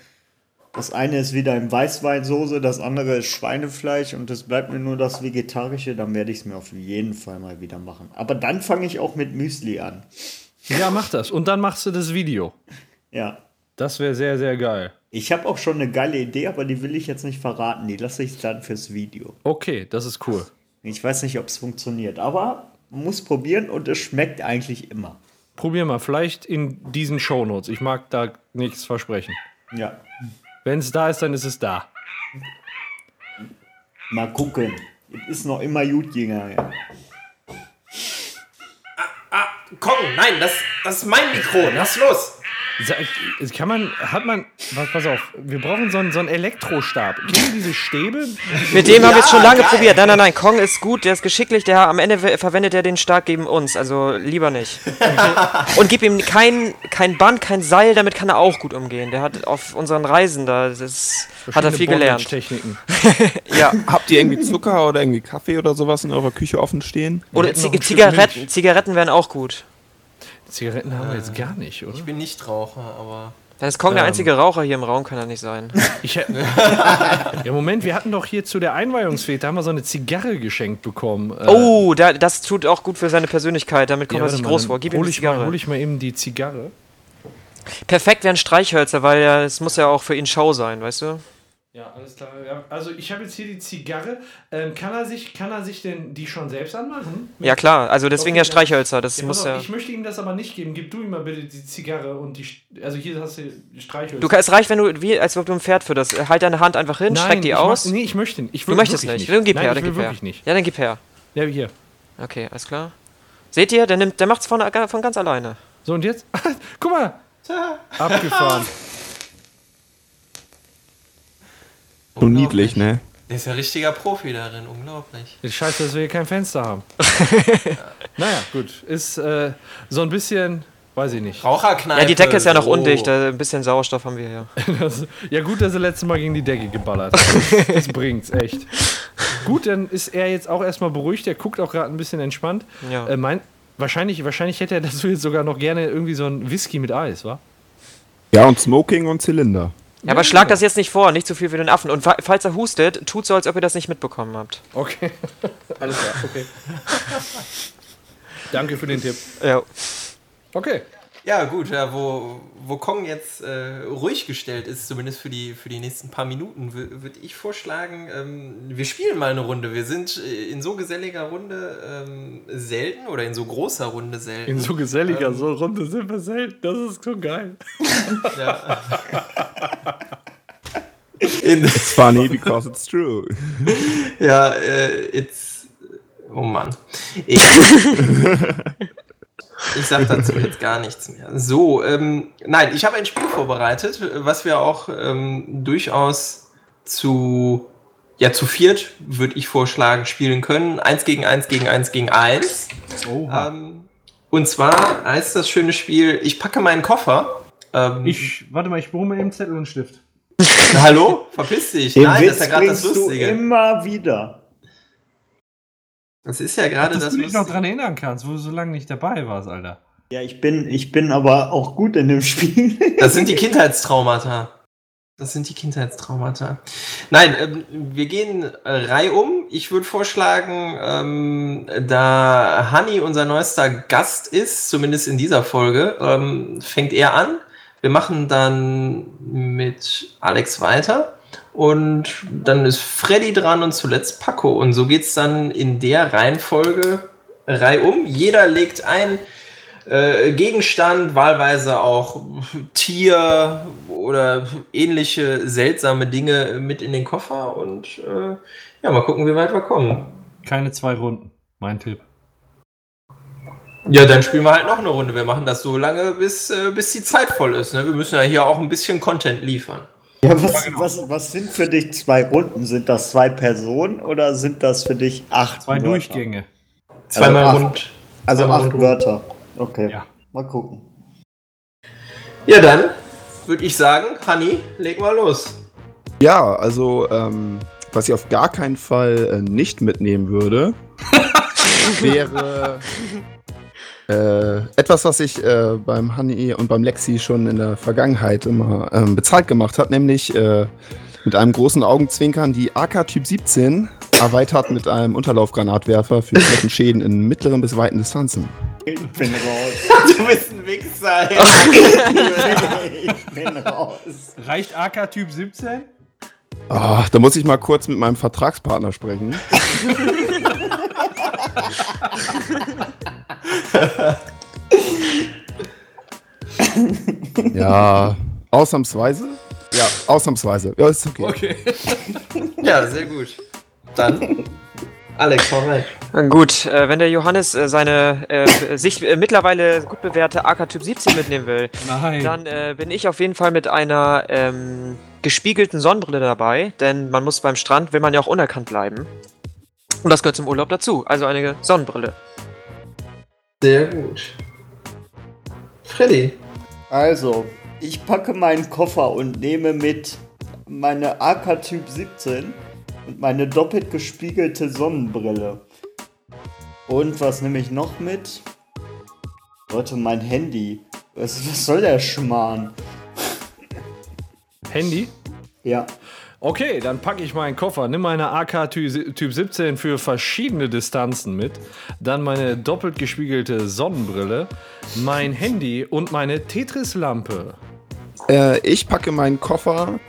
das eine ist wieder in Weißweinsoße, das andere ist Schweinefleisch und es bleibt mir nur das Vegetarische, dann werde ich es mir auf jeden Fall mal wieder machen. Aber dann fange ich auch mit Müsli an. Ja, mach das. Und dann machst du das Video. Ja. Das wäre sehr, sehr geil. Ich habe auch schon eine geile Idee, aber die will ich jetzt nicht verraten. Die lasse ich dann fürs Video. Okay, das ist cool. Ich weiß nicht, ob es funktioniert, aber man muss probieren und es schmeckt eigentlich immer. Probier mal, vielleicht in diesen Shownotes. Ich mag da nichts versprechen. Ja. Wenn es da ist, dann ist es da. Mal gucken. Es ist noch immer gut gegangen. Kong, nein, das, das ist mein Mikro. Lass los. Kann man, hat man, pass, pass auf, wir brauchen so einen, so einen Elektrostab. Kennen Sie diese Stäbe? Mit dem haben wir es schon lange geil. probiert. Nein, nein, nein. Kong ist gut, der ist geschicklich. Der am Ende we- verwendet er den Stark gegen uns. Also lieber nicht. [laughs] Und gib ihm kein, kein Band, kein Seil. Damit kann er auch gut umgehen. Der hat auf unseren Reisen da, das hat er viel gelernt. Techniken. [laughs] Ja. Habt ihr irgendwie Zucker oder irgendwie Kaffee oder sowas in eurer Küche offen stehen? Oder Zi Zigaretten. Zigaretten wären auch gut. Zigaretten haben wir jetzt gar nicht, oder? Ich bin Nichtraucher, aber. Dann ist Kong der Ähm. einzige Raucher hier im Raum, kann er nicht sein. [laughs] Ich, [laughs] ja, Moment, wir hatten doch hier zu der Einweihungsfete, haben wir so eine Zigarre geschenkt bekommen. Äh, Oh, da, das tut auch gut für seine Persönlichkeit. Damit kommt ja, er sich mal, groß vor. Gib ihm die ich, mal, Zigarre. hol ich mal eben die Zigarre. Perfekt wären Streichhölzer, weil ja, es muss ja auch für ihn Schau sein, weißt du? Ja, alles klar. Ja, also ich habe jetzt hier die Zigarre. Ähm, kann, er sich, kann er sich denn die schon selbst anmachen? Ja klar, also deswegen Okay, ja Streichhölzer. Das Ja, muss ja. Ich möchte ihm das aber nicht geben. Gib du ihm mal bitte die Zigarre und die. Also hier hast du die Streichhölzer. Du, kann- es reicht, wenn du, wie, als ob du ein Pferd fütterst. Halt deine Hand einfach hin, streck die aus. Mach, nee, ich möchte nicht. Ich du möchtest wirklich nicht. Dann gib Nein, her, ich dann gib her. nicht. Ja, dann gib her. Ja, hier. Okay, alles klar. Seht ihr, der, nimmt, der macht's von, von ganz alleine. So, und jetzt? [laughs] Guck mal. [laughs] Abgefahren. So niedlich, ne? Der ist ja richtiger Profi darin, unglaublich. Ist scheiße, dass wir hier kein Fenster haben. [laughs] naja, gut. Ist äh, so ein bisschen, weiß ich nicht. Raucherkneipe. Ja, die Decke ist ja noch so. undicht. äh, Ein bisschen Sauerstoff haben wir hier. [laughs] Das, ja, gut, dass er letztes Mal gegen die Decke geballert hat. Das, [laughs] das bringt's, echt. Gut, dann ist er jetzt auch erstmal beruhigt. Er guckt auch gerade ein bisschen entspannt. Ja. Äh, mein, wahrscheinlich, wahrscheinlich hätte er das jetzt sogar noch gerne irgendwie so ein Whisky mit Eis, wa? Ja, und Smoking und Zylinder. Ja, aber schlag das jetzt nicht vor, nicht zu viel für den Affen. Und fa- falls er hustet, tut so, als ob ihr das nicht mitbekommen habt. Okay. [laughs] Alles klar, okay. [laughs] Danke für den Tipp. Ja. Okay. Ja, gut, ja, wo, wo Kong jetzt äh, ruhig gestellt ist, zumindest für die, für die nächsten paar Minuten, würde ich vorschlagen, ähm, wir spielen mal eine Runde. Wir sind äh, in so geselliger Runde ähm, selten oder in so großer Runde selten. In so geselliger so Runde sind wir selten. Das ist so geil. [laughs] ja. In, It's funny because it's true. ja, äh, it's. Oh Mann. Ich, ich sag dazu jetzt gar nichts mehr. So, ähm, nein, ich habe ein Spiel vorbereitet, was wir auch ähm, durchaus zu, ja, zu viert, würde ich vorschlagen, spielen können. Eins gegen eins gegen eins gegen eins. Ähm, und zwar heißt das schöne Spiel, ich packe meinen Koffer. Ähm, Ich, warte mal, ich hole mir eben Zettel und Stift. hallo? Verpiss dich. Den Nein, das ist Witz ja gerade das bringst du Lustige. immer wieder. Das ist ja gerade Dass das du dich noch Lustige. dran erinnern kannst, wo du so lange nicht dabei warst, Alter. Ja, ich bin, ich bin aber auch gut in dem Spiel. [laughs] Das sind die Kindheitstraumata. Das sind die Kindheitstraumata. Nein, ähm, wir gehen äh, reihum. Ich würde vorschlagen, ähm, da Hanni unser neuester Gast ist, zumindest in dieser Folge, ähm, fängt er an. Wir machen dann mit Alex weiter. Und dann ist Freddy dran und zuletzt Paco. Und so geht's dann in der Reihenfolge reihum. Jeder legt ein äh, Gegenstand, wahlweise auch Tier oder ähnliche seltsame Dinge mit in den Koffer und äh, ja, mal gucken, wie weit wir kommen. Keine zwei Runden. Mein Tipp. Ja, dann spielen wir halt noch eine Runde. Wir machen das so lange, bis, äh, bis die Zeit voll ist. Ne? Wir müssen ja hier auch ein bisschen Content liefern. Ja, was, was, was sind für dich zwei Runden? Sind das zwei Personen oder sind das für dich acht Zwei Wörter? Durchgänge. Zweimal Also acht. rund. Also Zweimal acht rund. Wörter. Okay. Ja. Mal gucken. Ja, dann würde ich sagen, Hanni, leg mal los. Ja, also, ähm, was ich auf gar keinen Fall äh, nicht mitnehmen würde, [laughs] wäre äh, etwas, was ich äh, beim Honey und beim Lexi schon in der Vergangenheit immer ähm, bezahlt gemacht hat, nämlich äh, mit einem großen Augenzwinkern die AK Typ 17 erweitert mit einem Unterlaufgranatwerfer für Flächenschäden in mittleren bis weiten Distanzen. Ich bin raus. [laughs] Du bist ein Wichser. ich bin raus. Reicht AK Typ 17? Ah, da muss ich mal kurz mit meinem Vertragspartner sprechen. [laughs] ja, ausnahmsweise? Ja, ausnahmsweise. Ja, ist okay. Okay. ja, sehr gut. Dann, Alex, hau rein. Gut, äh, wenn der Johannes äh, seine äh, sich äh, mittlerweile gut bewährte AK-Typ 17 mitnehmen will, Nein. dann äh, bin ich auf jeden Fall mit einer ähm, gespiegelten Sonnenbrille dabei, denn man muss beim Strand, will man ja auch unerkannt bleiben. Und das gehört zum Urlaub dazu, also eine Sonnenbrille. Sehr gut. Freddy. Also, ich packe meinen Koffer und nehme mit meine AK Typ 17 und meine doppelt gespiegelte Sonnenbrille. Und was nehme ich noch mit? Leute, mein Handy. Was, was soll der Schmarrn? Handy? Ja. Okay, dann packe ich meinen Koffer, nimm meine AK Ty- Typ 17 für verschiedene Distanzen mit, dann meine doppelt gespiegelte Sonnenbrille, mein Handy und meine Tetris-Lampe. Äh, ich packe meinen Koffer,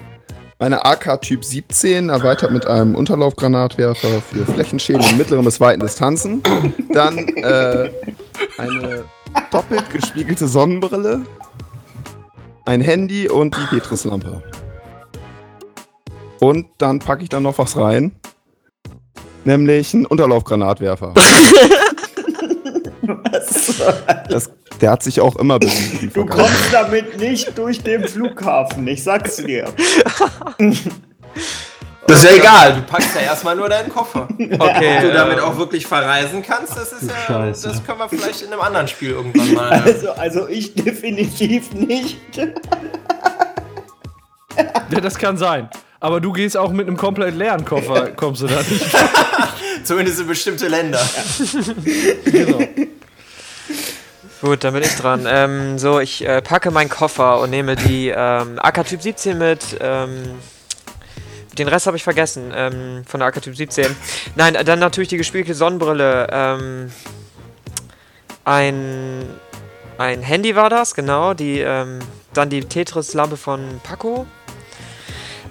meine AK Typ 17, erweitert mit einem Unterlaufgranatwerfer für Flächenschäden in mittleren bis weiten Distanzen. Dann äh, eine doppelt gespiegelte Sonnenbrille, ein Handy und die Petrislampe. Und dann packe ich dann noch was rein. Nämlich einen Unterlaufgranatwerfer. [laughs] Das, der hat sich auch immer bewiesen. Du kommst damit nicht durch den Flughafen, ich sag's dir. Das ist ja egal, du packst ja erstmal nur deinen Koffer. Okay, Ob du damit auch wirklich verreisen kannst, das ist ja, Scheiße. das können wir vielleicht in einem anderen Spiel irgendwann mal. Also, also ich definitiv nicht. Ja, das kann sein. Aber du gehst auch mit einem komplett leeren Koffer, kommst du da nicht. [laughs] Zumindest in bestimmte Länder. Genau. Gut, dann bin ich dran. Ähm, so, ich äh, packe meinen Koffer und nehme die ähm, AK-Typ 17 mit. Ähm, den Rest habe ich vergessen ähm, von der AK-Typ 17. Nein, dann natürlich die gespiegelte Sonnenbrille. Ähm, ein, ein Handy war das, genau. Die, ähm, dann die Tetris-Lampe von Paco.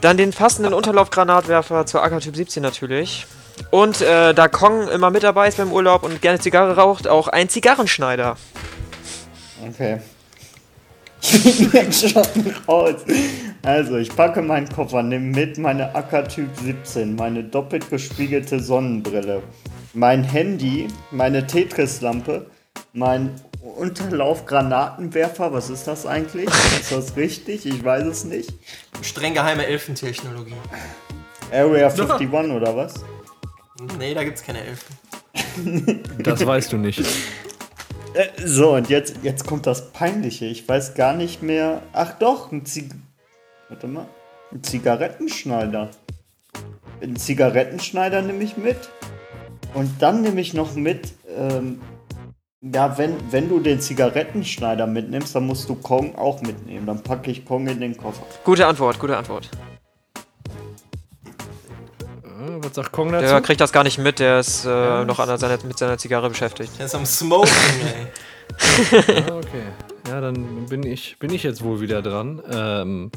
Dann den passenden Unterlaufgranatwerfer zur AK-Typ 17 natürlich. Und äh, da Kong immer mit dabei ist beim Urlaub und gerne Zigarre raucht, auch ein Zigarrenschneider. Okay. [laughs] Ich bin schon raus. Also, ich packe meinen Koffer, nehme mit meine AK Typ 17, meine doppelt gespiegelte Sonnenbrille, mein Handy, meine Tetris-Lampe, mein Unterlaufgranatenwerfer. Was ist das eigentlich? Ist das richtig? Ich weiß es nicht. Streng geheime Elfentechnologie. Area 51 oder was? Nee, da gibt's keine Elfen. [laughs] Das weißt du nicht. Äh, so, und jetzt, jetzt kommt das Peinliche. Ich weiß gar nicht mehr. Ach doch, ein Zig Warte mal. Ein Zigarettenschneider. Ein Zigarettenschneider nehme ich mit. Und dann nehme ich noch mit. Ähm, ja, wenn, wenn du den Zigarettenschneider mitnimmst, dann musst du Kong auch mitnehmen. Dann packe ich Kong in den Koffer. Gute Antwort, gute Antwort. Äh, Was sagt Kong dazu? Der kriegt das gar nicht mit, der ist äh, noch an seiner, mit seiner Zigarre beschäftigt. Der ist am Smoking, ey. [laughs] Ah, okay. Ja, dann bin ich, bin ich jetzt wohl wieder dran. Ähm,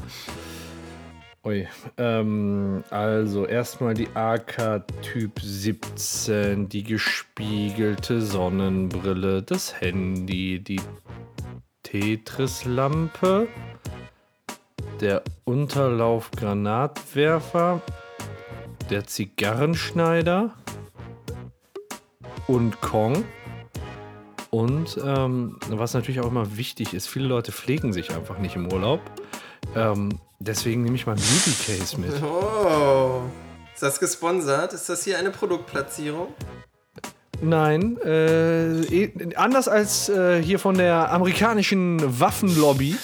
ui. Ähm, also erstmal die AK Typ 17, die gespiegelte Sonnenbrille, das Handy, die Tetris-Lampe, der Unterlaufgranatwerfer, der Zigarrenschneider und Kong. Und ähm, was natürlich auch immer wichtig ist, viele Leute pflegen sich einfach nicht im Urlaub. Ähm, deswegen nehme ich mal ein Beauty Case mit. Oh. Ist das gesponsert? Ist das hier eine Produktplatzierung? Nein, äh, eh- anders als äh, hier von der amerikanischen Waffenlobby.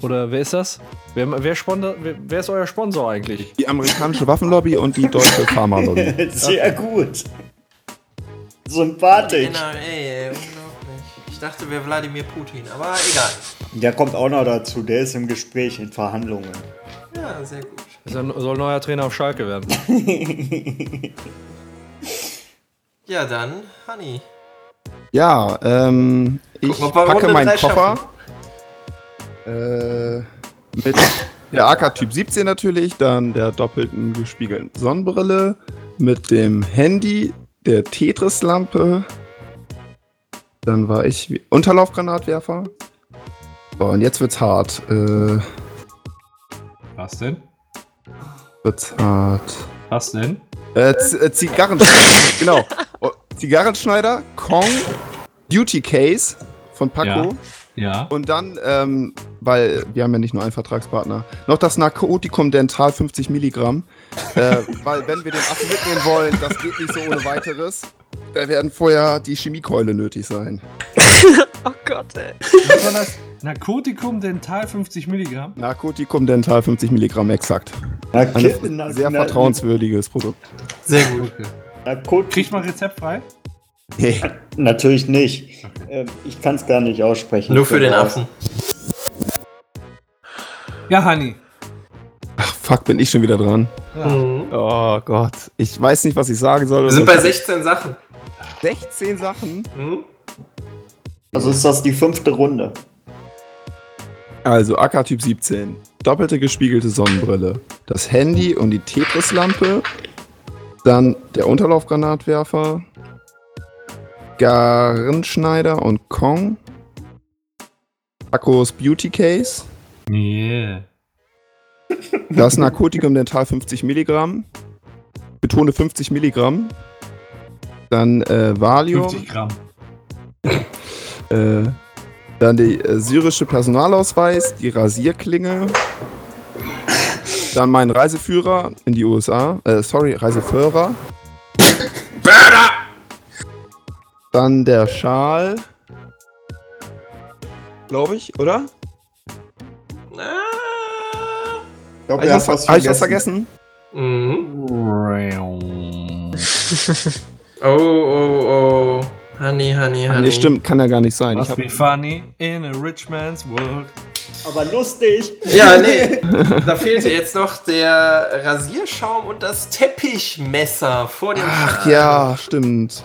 Oder wer ist das? Wer, wer, Sponsor, wer, wer ist euer Sponsor eigentlich? Die amerikanische Waffenlobby und die deutsche Pharmalobby. [laughs] Sehr gut. Sympathisch. NRA, ey, dachte, wäre Wladimir Putin, aber egal. Der kommt auch noch dazu. Der ist im Gespräch, in Verhandlungen. Ja, sehr gut. Ist er- Soll neuer Trainer auf Schalke werden. [laughs] Ja, dann, Honey. Ja, ähm, ich wir packe meinen Koffer äh, mit der AK Typ 17 natürlich, dann der doppelten gespiegelten Sonnenbrille, mit dem Handy, der Tetris-Lampe, dann war ich wie Unterlaufgranatwerfer. So, und jetzt wird's hart. Äh, Was denn? wird's hart. Was denn? Äh, Z äh, Zigarrenschneider, [laughs] genau. Oh, Zigarrenschneider, Kong, Beauty Case von Paco. Ja. Und dann, ähm, weil wir haben ja nicht nur einen Vertragspartner, noch das Narkotikum Dental 50 Milligramm. Äh, weil wenn wir den Affen mitnehmen wollen, das geht nicht so ohne weiteres. Da werden vorher die Chemiekeule nötig sein. [laughs] Oh Gott, ey. Was war das? Narkotikum Dental 50 Milligramm. Narkotikum Dental 50 Milligramm exakt. Na, Ein sehr vertrauenswürdiges Produkt. Sehr gut. Narkot Kriegt man rezeptfrei? Hey. Natürlich nicht. Ähm, ich kann es gar nicht aussprechen. Nur für den Affen. Ja, Hani. Ach, fuck, bin ich schon wieder dran. Mhm. Oh Gott. Ich weiß nicht, was ich sagen soll. Wir sind bei 16 Sachen. 16 Sachen. Mhm. Also ist das die fünfte Runde. Also AK Typ 17. Doppelte gespiegelte Sonnenbrille. Das Handy und die Tetris-Lampe. Dann der Unterlaufgranatwerfer. Garnschneider und Kong. Akkus Beauty Case. Yeah. Das Narkotikum Dental 50 Milligramm. Betone 50 Milligramm. Dann äh, Valium. 50 Gramm. Äh, dann die äh, syrische Personalausweis, die Rasierklinge. Dann mein Reiseführer in die USA. Äh, sorry, Reiseführer. Dann der Schal. Glaube ich, oder? Glaube, Habe ich, was, hab ich was vergessen? Mhm. [laughs] Oh, oh, oh. Honey, honey, honey. Nee, stimmt, kann ja gar nicht sein. Ich Must hab, be funny in a rich man's world. Aber lustig. Ja, [laughs] nee. da fehlte jetzt noch der Rasierschaum und das Teppichmesser vor dem ach Schal. ja, stimmt.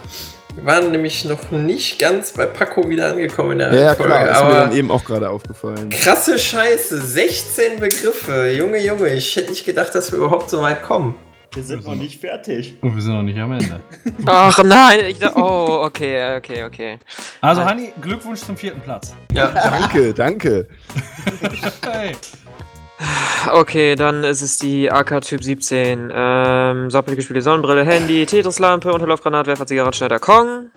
Wir waren nämlich noch nicht ganz bei Paco wieder angekommen in der Ja, ja Folge, klar, ist mir aber dann eben auch gerade aufgefallen. krasse Scheiße, 16 Begriffe. Junge, Junge, ich hätte nicht gedacht, dass wir überhaupt so weit kommen. Wir sind noch nicht fertig. Und wir sind noch nicht am Ende. [laughs] Ach nein, ich dachte, oh, okay, okay, okay. Also, Hani, Glückwunsch zum vierten Platz. Ja, Danke, danke. [laughs] Hey. Okay, dann ist es die AK Typ 17. Ähm, doppelt gespielte Sonnenbrille, Handy, Tetris-Lampe, Unterlaufgranatwerfer, Zigarrenschneider, Kong.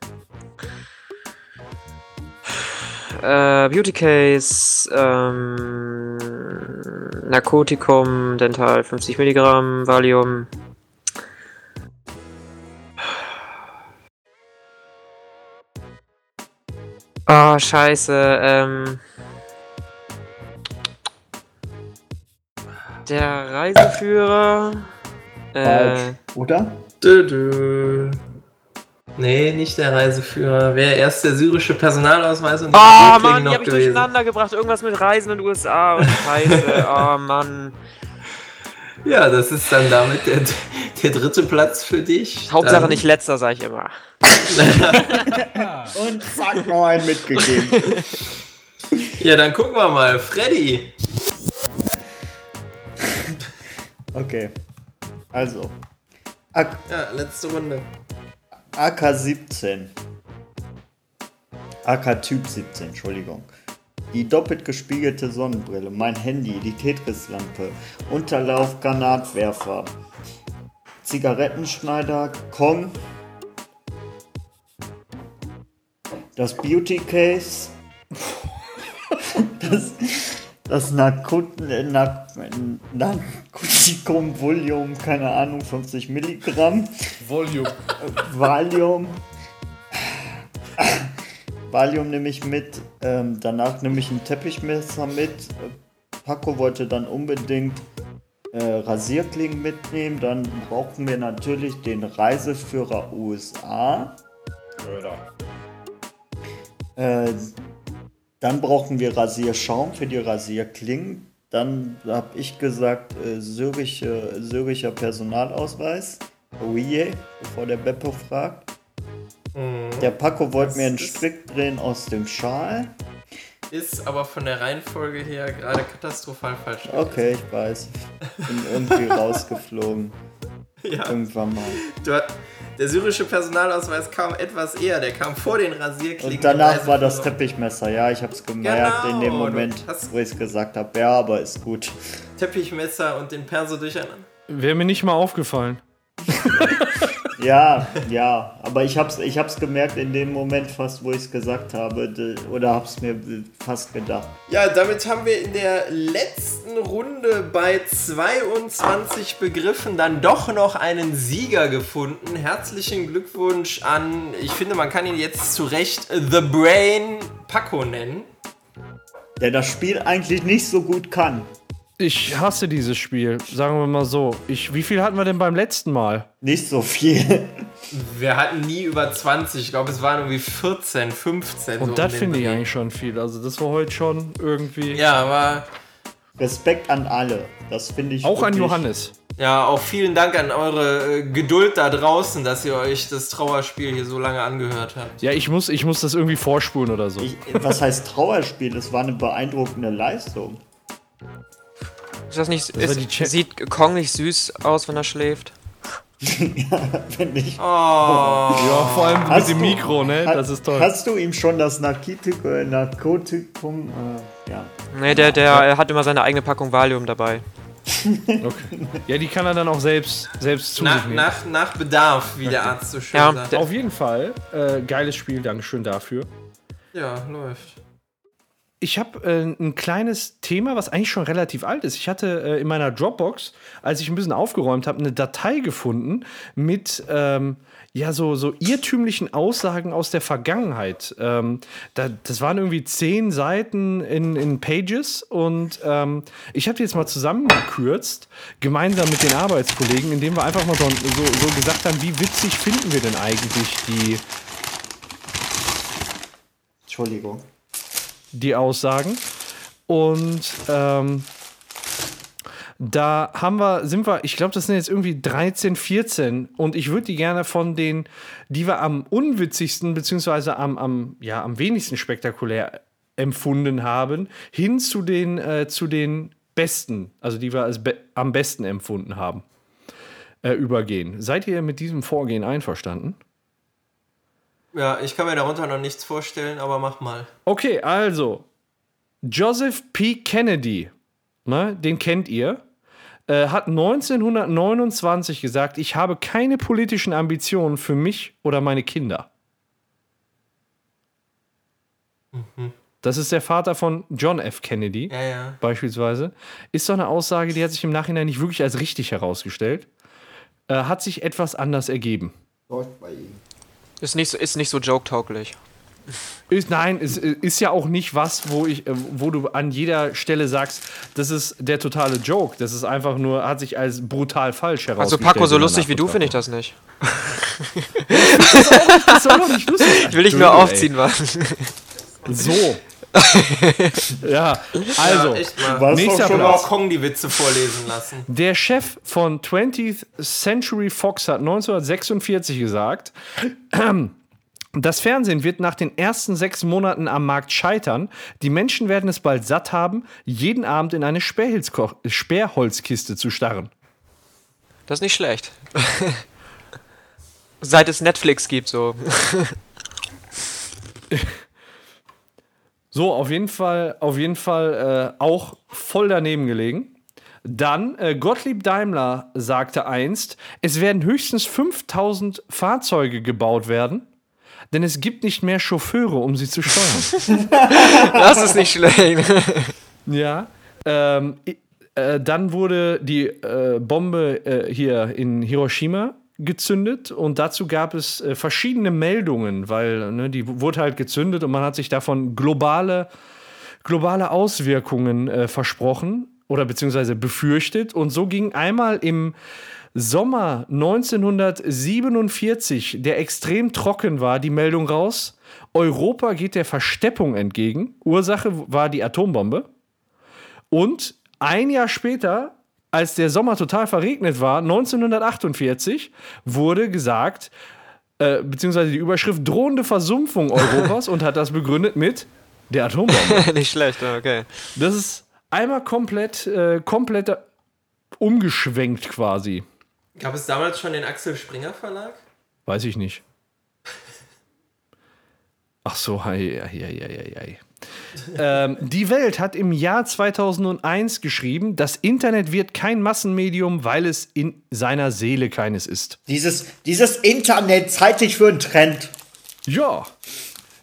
Äh, Beauty Case, ähm, Narkotikum, Dental 50 Milligramm, Valium. Ah, scheiße, ähm. Der Reiseführer. Äh, oder? Dö, dö. Nee, nicht der Reiseführer. Wäre erst der syrische Personalausweis und Oh Rasierklingen Mann, die hab ich gewesen. durcheinander gebracht. Irgendwas mit Reisen in den USA und Scheiße. oh [laughs] Mann. Ja, das ist dann damit der, der dritte Platz für dich. Hauptsache Dann- nicht letzter, sag ich immer. [laughs] Und zack, noch einen mitgegeben. Ja, dann gucken wir mal. Freddy. Okay. Also. AK, Ja, letzte Runde. AK-17. AK-Typ 17, Entschuldigung. Die doppelt gespiegelte Sonnenbrille, mein Handy, die Tetris-Lampe, Unterlauf, Granatwerfer, Zigarettenschneider, Kong, das Beauty Case, [laughs] das, das Narkot äh, Nar Narkotikum Volume, keine Ahnung, 50 Milligramm. Volume. Valium. Valium nehme ich mit. Ähm, danach nehme ich ein Teppichmesser mit. Paco wollte dann unbedingt äh, Rasierklingen mitnehmen. Dann brauchen wir natürlich den Reiseführer USA. Äh, dann brauchen wir Rasierschaum für die Rasierklingen. Dann habe ich gesagt, äh, syrische, syrischer Personalausweis. Oje, bevor der Beppo fragt. Der Paco wollte mir einen Strick drehen aus dem Schal. Ist aber von der Reihenfolge her gerade katastrophal falsch. Okay, ich weiß. Bin irgendwie [laughs] rausgeflogen. Ja. Irgendwann mal. Du, der syrische Personalausweis kam etwas eher, der kam vor den Rasierklingen. Und danach war das. Teppichmesser. Ja, ich habe es gemerkt in dem Genau, Moment, hast- wo ich es gesagt habe. Ja, aber ist gut. Teppichmesser und den Perso durcheinander. Wäre mir nicht mal aufgefallen. [laughs] Ja, [laughs] ja. Aber ich hab's, ich hab's gemerkt in dem Moment fast, wo ich es gesagt habe. de- Oder hab's mir fast gedacht. Ja, damit haben wir in der letzten Runde bei 22 Begriffen dann doch noch einen Sieger gefunden. Herzlichen Glückwunsch an, ich finde, man kann ihn jetzt zu Recht The Brain Paco nennen. Der das Spiel eigentlich nicht so gut kann. Ich hasse dieses Spiel, sagen wir mal so. Ich, wie viel hatten wir denn beim letzten Mal? Nicht so viel. Wir hatten nie über 20, ich glaube, es waren irgendwie 14, 15. so Und um das finde ich eigentlich schon viel. Also das war heute schon irgendwie. Ja, aber Respekt an alle. Das finde ich. auch an Johannes. ja, auch vielen Dank an eure äh, Geduld da draußen, dass ihr euch das Trauerspiel hier so lange angehört habt. Ja, ich muss, ich muss das irgendwie vorspulen oder so. Ich, was heißt Trauerspiel? Das war eine beeindruckende Leistung. Ist das nicht, die ist, sieht Kong nicht süß aus, wenn er schläft? [laughs] Finde ich. Oh, ja, vor allem mit Hast dem du- Mikro, ne? Ha- Das ist toll. Hast du ihm schon das Narkotik, äh, Narkotikum? Äh, ja. Nee, der, der hat immer seine eigene Packung Valium dabei. [laughs] Okay. Ja, die kann er dann auch selbst, selbst zu nach, nach, nach Bedarf, wie der Arzt so schön Ja, sagt. Auf jeden Fall. Äh, geiles Spiel, Dankeschön dafür. Ja, läuft. Ich habe äh, ein kleines Thema, was eigentlich schon relativ alt ist. Ich hatte äh, in meiner Dropbox, als ich ein bisschen aufgeräumt habe, eine Datei gefunden mit ähm, ja so, so irrtümlichen Aussagen aus der Vergangenheit. Ähm, da, das waren irgendwie zehn Seiten in, in Pages und ähm, ich habe die jetzt mal zusammengekürzt, gemeinsam mit den Arbeitskollegen, indem wir einfach mal so, so, so gesagt haben, wie witzig finden wir denn eigentlich die, Entschuldigung. Die Aussagen. Und ähm, da haben wir, sind wir, ich glaube, das sind jetzt irgendwie 13, 14. Und ich würde die gerne von den, die wir am unwitzigsten, beziehungsweise am, am, ja, am wenigsten spektakulär empfunden haben, hin zu den, äh, zu den besten, also die wir als be am besten empfunden haben, äh, übergehen. Seid ihr mit diesem Vorgehen einverstanden? Ja, ich kann mir darunter noch nichts vorstellen, aber mach mal. Okay, also Joseph P. Kennedy, ne, den kennt ihr, äh, hat 1929 gesagt, ich habe keine politischen Ambitionen für mich oder meine Kinder. Das ist der Vater von John F. Kennedy Ja, ja. beispielsweise, ist so eine Aussage, die hat sich im Nachhinein nicht wirklich als richtig herausgestellt, äh, hat sich etwas anders ergeben. Läuft bei ihm. Ist nicht so, ist nicht so joke-tauglich. Ist, nein, es äh, ist ja auch nicht was, wo ich, äh, wo du an jeder Stelle sagst, das ist der totale Joke. Das ist einfach nur, hat sich als brutal falsch Also herausgestellt. Paco, so lustig wie du finde ich das nicht. Das soll doch nicht lustig sein. Ich will dich nur aufziehen, was. So. [laughs] ja, also. ja, echt mal. warst nächster schon Platz. Auch Kong die Witze vorlesen lassen. Der Chef von 20th Century Fox hat 1946 gesagt, [clears throat] das Fernsehen wird nach den ersten sechs Monaten am Markt scheitern. Die Menschen werden es bald satt haben, jeden Abend in eine Sperrholzkiste zu starren. Das ist nicht schlecht. [laughs] Seit es Netflix gibt, so. [laughs] So, auf jeden Fall, auf jeden Fall äh, auch voll daneben gelegen. Dann, äh, Gottlieb Daimler sagte einst, es werden höchstens 5000 Fahrzeuge gebaut werden, denn es gibt nicht mehr Chauffeure, um sie zu steuern. [laughs] Das ist nicht schlecht. [laughs] ja. Ähm, äh, dann wurde die äh, Bombe äh, hier in Hiroshima gezündet und dazu gab es äh, verschiedene Meldungen, weil ne, die wurde halt gezündet und man hat sich davon globale, globale Auswirkungen äh, versprochen oder beziehungsweise befürchtet. Und so ging einmal im Sommer 1947, der extrem trocken war, die Meldung raus. Europa geht der Versteppung entgegen. Ursache war die Atombombe. Und ein Jahr später, als der Sommer total verregnet war, 1948, wurde gesagt, äh, beziehungsweise die Überschrift drohende Versumpfung [laughs] Europas und hat das begründet mit der Atombombe. [laughs] Nicht schlecht, okay. Das ist einmal komplett, äh, komplett umgeschwenkt quasi. Gab es damals schon den Axel Springer Verlag? Weiß ich nicht. Ach so, hei, hei, hei, hei, hei. Ähm, die Welt hat im Jahr 2001 geschrieben, das Internet wird kein Massenmedium, weil es in seiner Seele keines ist. Dieses, dieses Internet zeitlich für einen Trend. Ja.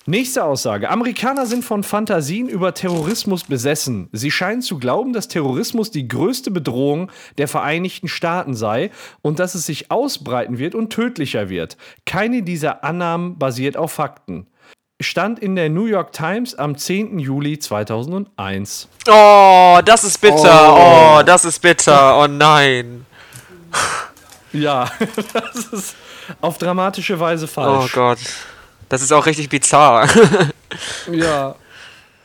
Nächste Aussage. Amerikaner sind von Fantasien über Terrorismus besessen. Sie scheinen zu glauben, dass Terrorismus die größte Bedrohung der Vereinigten Staaten sei und dass es sich ausbreiten wird und tödlicher wird. Keine dieser Annahmen basiert auf Fakten. Stand in der New York Times am 10. Juli 2001. Oh, das ist bitter. Oh, das ist bitter. Oh nein. Ja, [laughs] das ist auf dramatische Weise Oh falsch. Gott. Das ist auch richtig bizarr. [laughs] Ja.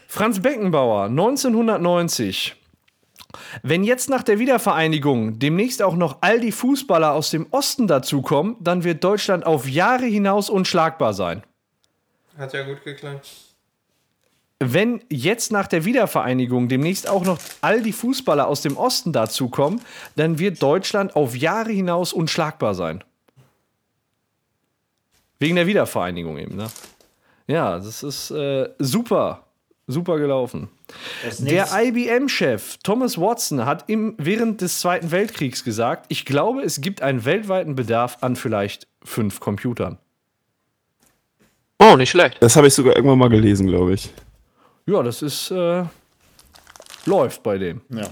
Franz Beckenbauer, 1990. Wenn jetzt nach der Wiedervereinigung demnächst auch noch all die Fußballer aus dem Osten dazukommen, dann wird Deutschland auf Jahre hinaus unschlagbar sein. Hat ja gut geklappt. Wenn jetzt nach der Wiedervereinigung demnächst auch noch all die Fußballer aus dem Osten dazukommen, dann wird Deutschland auf Jahre hinaus unschlagbar sein. Wegen der Wiedervereinigung eben, ne? Ja, das ist äh, super, super gelaufen. Der IBM-Chef Thomas Watson hat im, während des Zweiten Weltkriegs gesagt, ich glaube, es gibt einen weltweiten Bedarf an vielleicht fünf Computern. Oh, nicht schlecht. Das habe ich sogar irgendwann mal gelesen, glaube ich. Ja, das ist, äh, läuft bei dem. ja.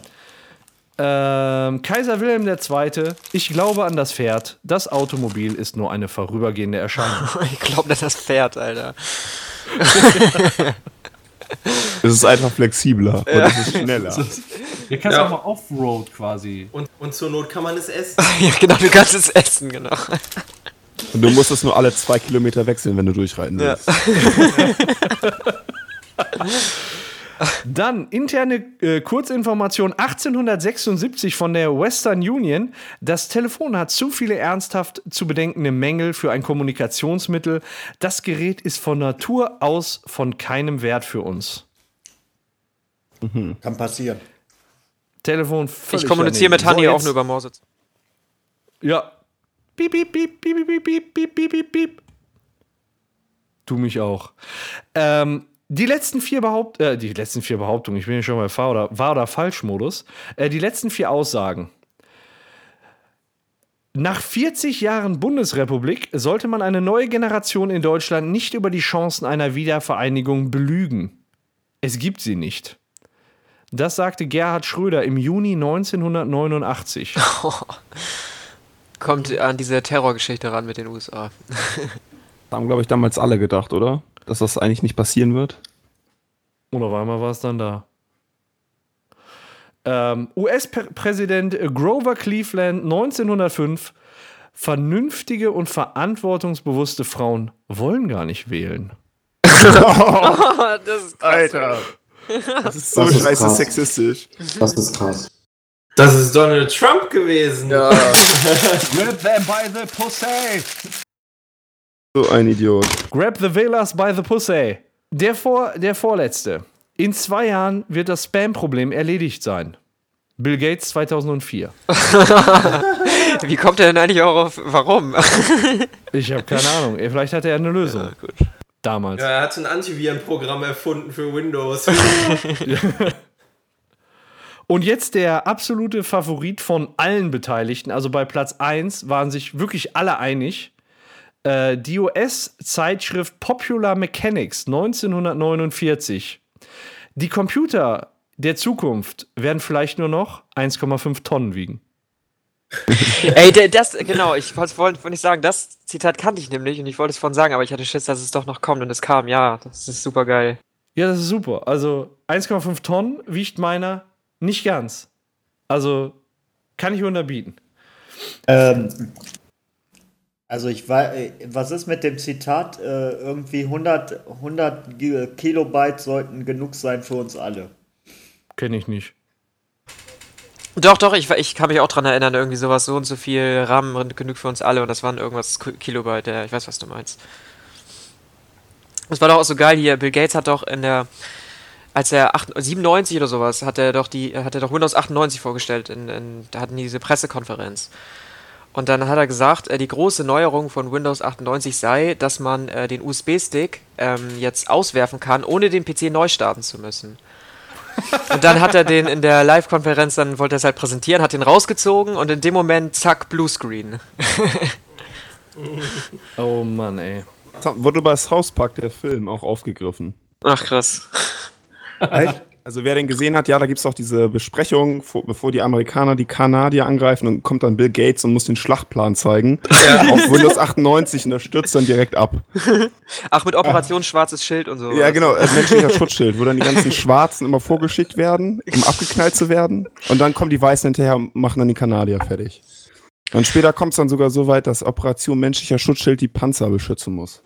Ähm, Kaiser Wilhelm II., ich glaube an das Pferd. Das Automobil ist nur eine vorübergehende Erscheinung. [laughs] Ich glaube, das ist das Pferd, Alter. [laughs] Es ist einfach flexibler und es ist [laughs] schneller. Hier kannst Ja. auch mal Offroad quasi. Und, und zur Not kann man es essen. Ja, genau, du kannst es essen, genau. Und du musst es nur alle zwei Kilometer wechseln, wenn du durchreiten Ja. willst. [laughs] Dann interne äh, Kurzinformation 1876 von der Western Union. Das Telefon hat zu viele ernsthaft zu bedenkende Mängel für ein Kommunikationsmittel. Das Gerät ist von Natur aus von keinem Wert für uns. Kann passieren. Telefon Ich kommuniziere mit. Hanni So, auch nur über Morse. Ja. Piep, piep, piep, piep, piep, piep, piep, piep, piep, piep. Du mich auch. Ähm, die letzten vier Behaupt äh, die letzten vier Behauptungen, ich bin ja schon mal Fahr- oder Wahr- oder Falschmodus. Äh, die letzten vier Aussagen. Nach 40 Jahren Bundesrepublik sollte man eine neue Generation in Deutschland nicht über die Chancen einer Wiedervereinigung belügen. Es gibt sie nicht. Das sagte Gerhard Schröder im Juni 1989. [laughs] Kommt an diese Terrorgeschichte ran mit den USA. Da haben, glaube ich, damals alle gedacht, oder? Dass das eigentlich nicht passieren wird. Und auf einmal war es dann da. Ähm, US-Präsident Grover Cleveland 1905. Vernünftige und verantwortungsbewusste Frauen wollen gar nicht wählen. [laughs] das ist krass. Alter. Das ist so Das ist scheiße krass. sexistisch. Das ist krass. Das ist Donald Trump gewesen. Ja. [laughs] Grab them by the pussy! So ein Idiot. Grab the Villas by the pussy. Der, vor, der vorletzte. In zwei Jahren wird das Spam-Problem erledigt sein. Bill Gates 2004. [laughs] Wie kommt er denn eigentlich auch auf. Warum? [laughs] Ich habe keine Ahnung. Vielleicht hat er eine Lösung. gut. Damals. Ja, er hat ein Antivirenprogramm erfunden für Windows. Und jetzt der absolute Favorit von allen Beteiligten. Also bei Platz 1 waren sich wirklich alle einig. Äh, die US-Zeitschrift Popular Mechanics 1949. Die Computer, der Zukunft werden vielleicht nur noch 1,5 Tonnen wiegen. [laughs] Ey, das, genau, ich wollte wollte nicht sagen, das Zitat kannte ich nämlich und ich wollte es von sagen, aber ich hatte Schiss, dass es doch noch kommt und es kam. Ja, das ist super geil. Ja, das ist super. Also 1,5 Tonnen wiegt meiner nicht ganz. Also kann ich unterbieten. Ähm, also ich weiß, was ist mit dem Zitat? Äh, irgendwie 100, 100 Gi- Kilobyte sollten genug sein für uns alle. Kenne ich nicht. Doch, doch, ich, ich kann mich auch dran erinnern, irgendwie sowas, so und so viel RAM genug für uns alle und das waren irgendwas Kilobyte, ja, ich weiß, was du meinst. Das war doch auch so geil hier, Bill Gates hat doch in der, als er 8, 97 oder sowas, hat er doch die, hat er doch Windows 98 vorgestellt, in, in, da hatten die diese Pressekonferenz. Und dann hat er gesagt, äh, die große Neuerung von Windows 98 sei, dass man äh, den USB-Stick ähm, jetzt auswerfen kann, ohne den PC neu starten zu müssen. [laughs] Und dann hat er den in der Live-Konferenz, dann wollte er es halt präsentieren, hat den rausgezogen und in dem Moment, zack, Bluescreen. [laughs] Oh Mann, ey. Wurde bei South Park, der Film, auch aufgegriffen. Ach krass. Also wer den gesehen hat, ja, da gibt es auch diese Besprechung, vor, bevor die Amerikaner die Kanadier angreifen und kommt dann Bill Gates und muss den Schlachtplan zeigen. [laughs] Auf Windows 98 und das stürzt dann direkt ab. Ach, mit Operation Schwarzes Schild und so. Ja, genau, äh, menschlicher Schutzschild, wo dann die ganzen Schwarzen immer vorgeschickt werden, um abgeknallt zu werden. Und dann kommen die Weißen hinterher und machen dann die Kanadier fertig. Und später kommt es dann sogar so weit, dass Operation menschlicher Schutzschild die Panzer beschützen muss.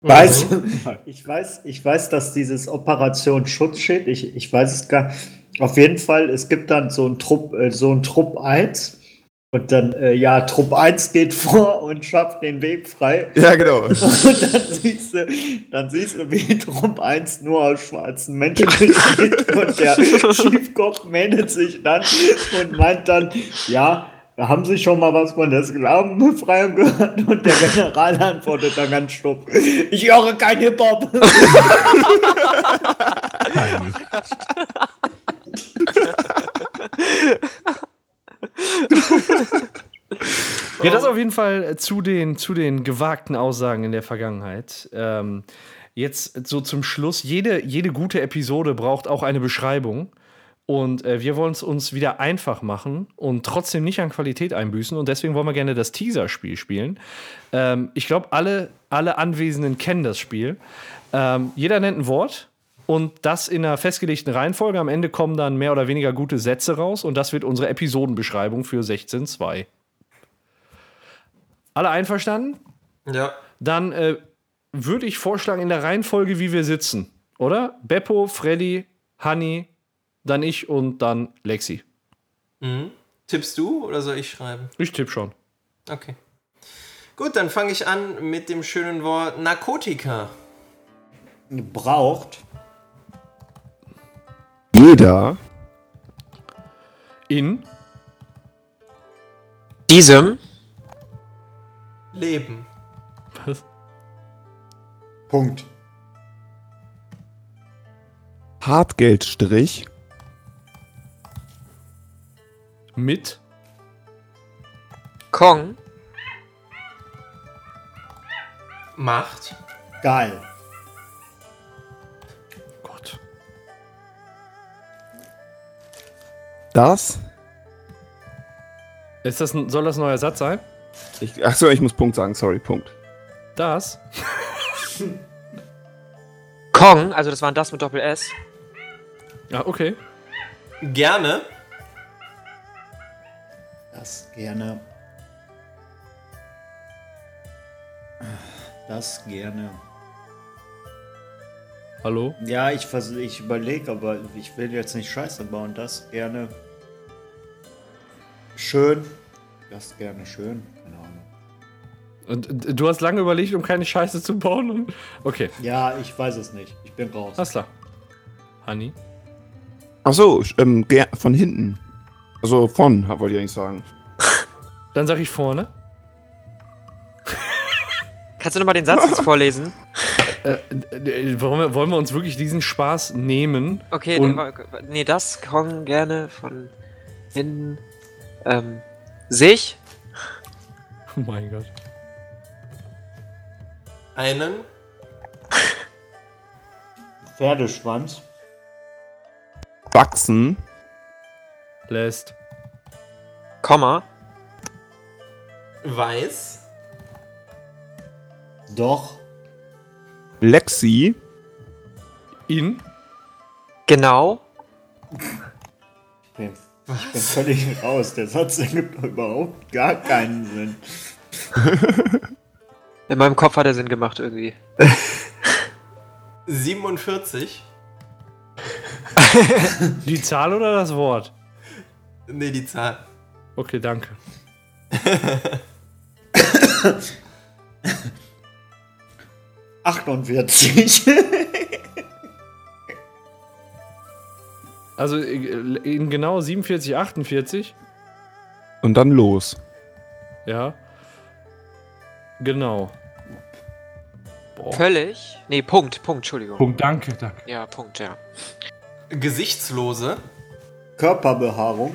Weiß, ich, weiß, ich weiß, dass dieses Operation Schutzschild, ich, ich weiß es gar Auf jeden Fall, es gibt dann so ein Trupp, äh, so ein Trupp 1. Und dann, äh, ja, Trupp 1 geht [laughs] vor und schafft den Weg frei. Ja, genau. [laughs] Und dann siehst du, dann siehst du, wie Trupp 1 nur aus schwarzen Menschen [laughs] besteht. Und der Schiefkopf meldet sich dann und meint dann, ja, haben Sie schon mal was von der Sklavenbefreiung gehört? [laughs] Und der General antwortet dann ganz stumpf, ich höre kein Hip-Hop. Ja, das auf jeden Fall zu den, zu den gewagten Aussagen in der Vergangenheit. Ähm, jetzt so zum Schluss, jede, jede gute Episode braucht auch eine Beschreibung. Und äh, wir wollen es uns wieder einfach machen und trotzdem nicht an Qualität einbüßen. Und deswegen wollen wir gerne das Teaser-Spiel spielen. Ähm, ich glaube, alle, alle Anwesenden kennen das Spiel. Ähm, jeder nennt ein Wort und das in einer festgelegten Reihenfolge. Am Ende kommen dann mehr oder weniger gute Sätze raus und das wird unsere Episodenbeschreibung für 16.2. Alle einverstanden? Ja. Dann äh, würde ich vorschlagen, in der Reihenfolge, wie wir sitzen. Oder? Beppo, Freddy, Hanni, dann ich und dann Lexi. Mhm. Tippst du oder soll ich schreiben? Ich tippe schon. Okay. Gut, dann fange ich an mit dem schönen Wort Narkotika. Braucht Jeder In Diesem Leben. was? Punkt. Hartgeldstrich mit Kong Macht. Geil. Gott. das. Ist das ein, soll das ein neuer Satz sein? Ich, achso, ich muss Punkt sagen, sorry, Punkt. Das? Kong, also das war ein das mit Doppel S. Ja, okay. Gerne. Das gerne. Das gerne. Hallo? Ja, ich, ich überlege, aber ich will jetzt nicht Scheiße bauen. Das gerne. Schön. Das gerne schön. Keine Ahnung. Und du hast lange überlegt, um keine Scheiße zu bauen? Okay, Ja, ich weiß es nicht. Ich bin raus. alles klar. Hanni? Achso, ähm, ger- von hinten. Also von, wollte ich eigentlich sagen. [laughs] Dann sag ich vorne. Kannst du nochmal den Satz jetzt vorlesen? Äh, äh, wollen, wir, wollen wir uns wirklich diesen Spaß nehmen? Okay, Und- nee, nee, das Kong gerne von hinten ähm, sich Oh mein Gott. Pferdeschwanz. Wachsen. Lässt. Komma. Weiß. Doch. Lexi. In. Genau. Ich bin, ich bin völlig raus. Der Satz ergibt doch überhaupt gar keinen Sinn. [laughs] In meinem Kopf hat er Sinn gemacht irgendwie. 47. Die Zahl oder das Wort? Nee, die Zahl. Okay, danke. Achtundvierzig. Also in genau 47, 48. Und dann los. Ja. Genau. Boah. Völlig. Nee, Punkt, Punkt, Entschuldigung. Punkt, danke, danke. Ja, Punkt, ja. Gesichtslose. Körperbehaarung.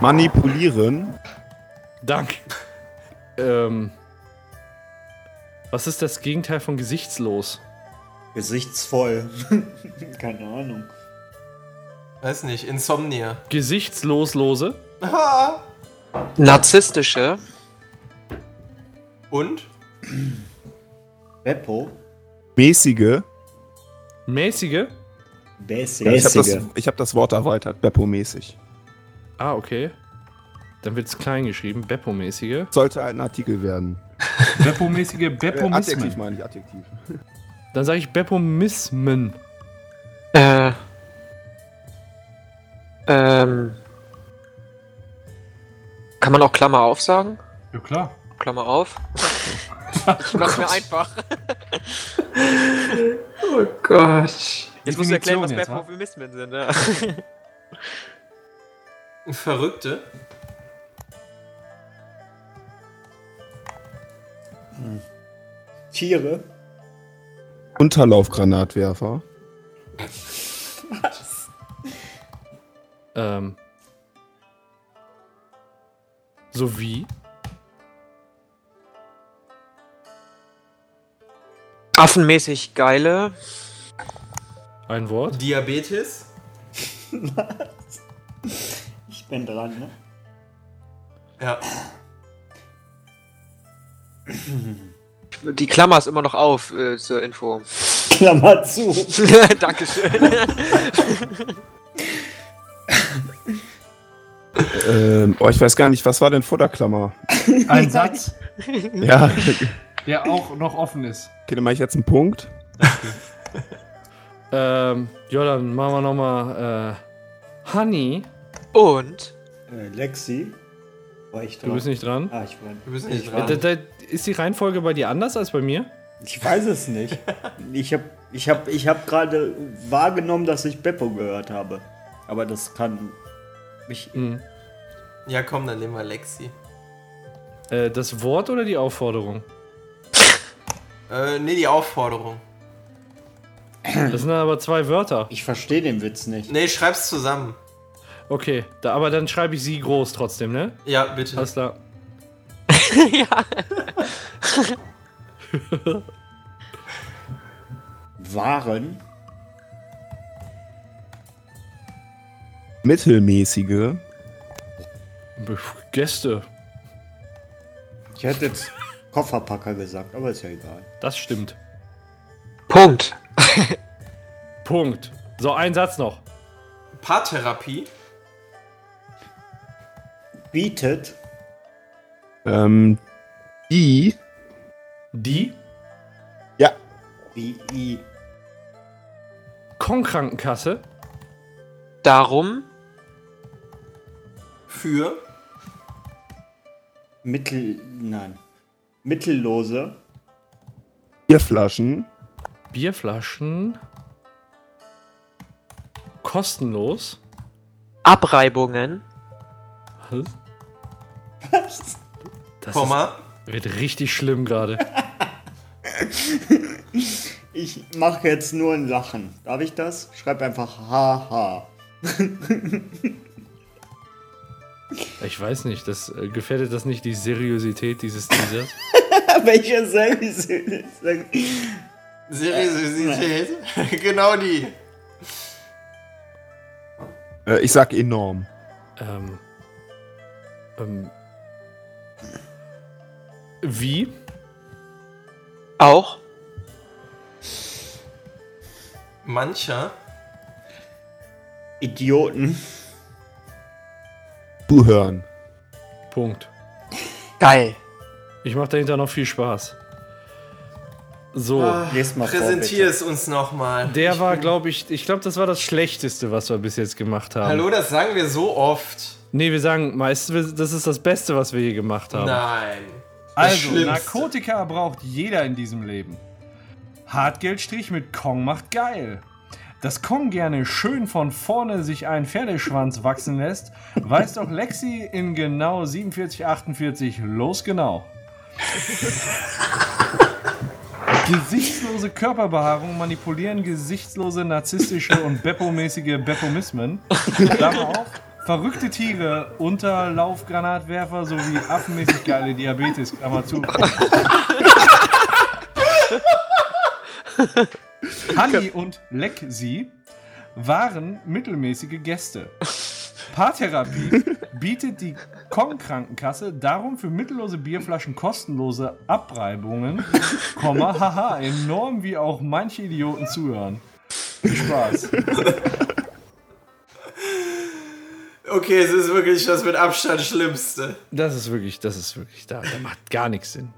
Manipulieren. Danke. ähm. Was ist das Gegenteil von gesichtslos? Gesichtsvoll. [laughs] Keine Ahnung. Weiß nicht, Insomnia. Gesichtsloslose? Narzisstische. Und? Beppo. Mäßige. Mäßige? Basic. Ich habe das, ich hab das Wort erweitert. Beppo-mäßig. Ah, okay. Dann wird es klein geschrieben. Beppo-mäßige. Sollte ein Artikel werden. [laughs] Beppo-mäßige Äh, Adjektiv Beppo-Mismen. meine ich, Adjektiv. Dann sage ich Beppo-Mismen. Äh. Ähm. Kann man auch Klammer auf sagen? Ja, klar. Klammer auf. ich [laughs] mach's mir einfach. oh Gott. Jetzt musst du erklären, was Beppo-Mismen sind, ne? [laughs] Verrückte. Tiere. Unterlaufgranatwerfer. Ähm. Sowie. Affenmäßig geile. Ein Wort. Diabetes. [laughs] Bin dran, ne? Ja. Die Klammer ist immer noch auf äh, zur Info. Klammer zu. [laughs] Dankeschön. Ähm, oh, ich weiß gar nicht, was war denn vor der Klammer? Ein Satz, Ja, okay, der auch noch offen ist. dann mache ich jetzt einen Punkt. Ähm, ja, dann machen wir nochmal, äh, Honey. Und Äh, Lexi. War ich Du dran? bist nicht dran. Ah, ich war. Du bist nicht ich, Äh, dran. da, da, ist die Reihenfolge bei dir anders als bei mir? ich weiß es nicht. Ich habe ich hab, ich hab gerade wahrgenommen, dass ich Beppo gehört habe. Aber das kann. Ich, Mhm. Ja, komm, dann nehmen wir Lexi. Äh, das Wort oder die Aufforderung? Äh, nee, die Aufforderung. Das sind aber zwei Wörter. ich verstehe den Witz nicht. Nee, schreib's zusammen. Okay, da, aber dann schreibe ich sie groß trotzdem, ne? Ja, bitte. Alles klar. [laughs] ja. [laughs] Waren. Mittelmäßige. Gäste. Ich hätte jetzt Kofferpacker gesagt, aber ist ja egal. Das stimmt. Punkt. Punkt. So, ein Satz noch. Paartherapie. Bietet. Ähm, die. Die Ja. BI. Konkrankenkasse. Darum. Für. Mittel. Nein. Mittellose. Bierflaschen. Bierflaschen. Kostenlos. Abreibungen. Was? Das Komma. ist, wird richtig schlimm gerade. Ich mache jetzt nur ein Lachen. Darf ich das? Schreib einfach haha. Ich weiß nicht, das äh, gefährdet das nicht die Seriosität dieses Teasers? [laughs] Welche Service? Seriosität. [laughs] genau die. Äh, ich sag enorm. Ähm, ähm, wie? Auch? Mancher. Idioten. Zuhören. Punkt. Geil. Ich mache dahinter noch viel Spaß. So, Ah, vor, Präsentier bitte. es uns nochmal. der war, glaube ich, ich glaube, das war das Schlechteste, was wir bis jetzt gemacht haben. Hallo, das sagen wir so oft. Nee, wir sagen meistens, das ist das Beste, was wir je gemacht haben. Nein. Also. Narkotika braucht jeder in diesem Leben. Hartgeldstrich mit Kong macht geil. Dass Kong gerne schön von vorne sich einen Pferdeschwanz wachsen lässt, weiß doch Lexi in genau 4748 los genau. [laughs] Gesichtslose Körperbehaarung manipulieren gesichtslose, narzisstische und Beppo-mäßige Beppomismen. Klammer auf. Verrückte Tiere, Unterlaufgranatwerfer sowie affenmäßig geile Diabetes, Klammer zu. Hanni und Lexi waren mittelmäßige Gäste. Paartherapie bietet die Kong-Krankenkasse darum für mittellose Bierflaschen kostenlose Abreibungen, Komma, haha, enorm wie auch manche Idioten zuhören. Viel Spaß. Okay, es ist wirklich das mit Abstand Schlimmste. Das ist wirklich, das ist wirklich, da, da macht gar nichts Sinn.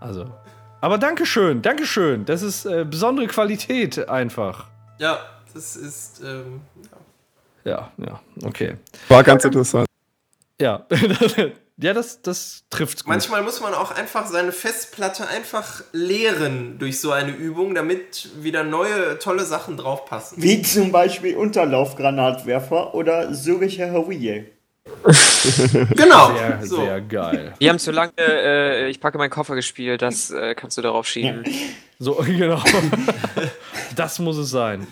Also. Aber Dankeschön, Dankeschön. Das ist äh, besondere Qualität einfach. Ja, das ist. Ähm, Ja, ja, okay. War ganz interessant. Ja, [laughs] ja das, das trifft's gut. manchmal muss man auch einfach seine Festplatte einfach leeren durch so eine Übung, damit wieder neue tolle Sachen draufpassen. Wie zum Beispiel Unterlaufgranatwerfer oder Züricher Hawiye. [laughs] [laughs] Genau. Sehr, so. sehr geil. Wir haben zu lange äh, Ich packe meinen Koffer gespielt, das äh, kannst du darauf schieben. So, genau. das muss es sein.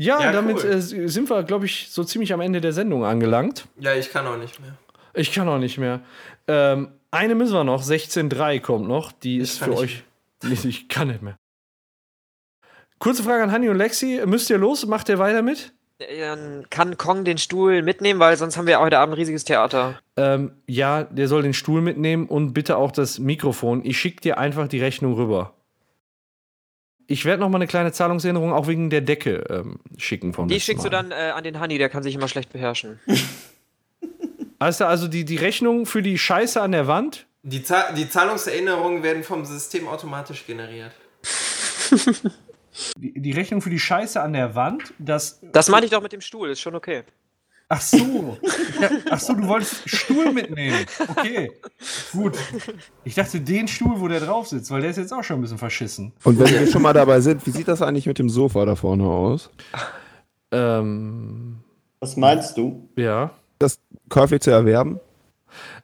Ja, Ja, damit cool. äh, sind wir, glaube ich, so ziemlich am Ende der Sendung angelangt. Ja, ich kann auch nicht mehr. Ich kann auch nicht mehr. Ähm, eine müssen wir noch, 16.3 kommt noch. Die ist für euch. [laughs] Nee, Ich kann nicht mehr. Kurze Frage an Hanni und Lexi. Müsst ihr los? Macht ihr weiter mit? Dann kann Kong den Stuhl mitnehmen, weil sonst haben wir heute Abend ein riesiges Theater. Ähm, ja, der soll den Stuhl mitnehmen und bitte auch das Mikrofon. Ich schicke dir einfach die Rechnung rüber. Ich werde noch mal eine kleine Zahlungsänderung auch wegen der Decke ähm, schicken vom Die schickst du Mal. dann äh, an den Hanni, der kann sich immer schlecht beherrschen. [laughs] Also, also die, die Rechnung für die Scheiße an der Wand. Die, Za die Zahlungserinnerungen werden vom System automatisch generiert. [laughs] Die, die Rechnung für die Scheiße an der Wand, das. Das meinte ich doch mit dem Stuhl, ist schon okay. Ach so. Ja, ach so, du wolltest Stuhl mitnehmen. Okay. Gut. Ich dachte, den Stuhl, wo der drauf sitzt, weil der ist jetzt auch schon ein bisschen verschissen. Und wenn wir schon mal dabei sind, wie sieht das eigentlich mit dem Sofa da vorne aus? Ähm, Was meinst du? ja. Das käuflich zu erwerben?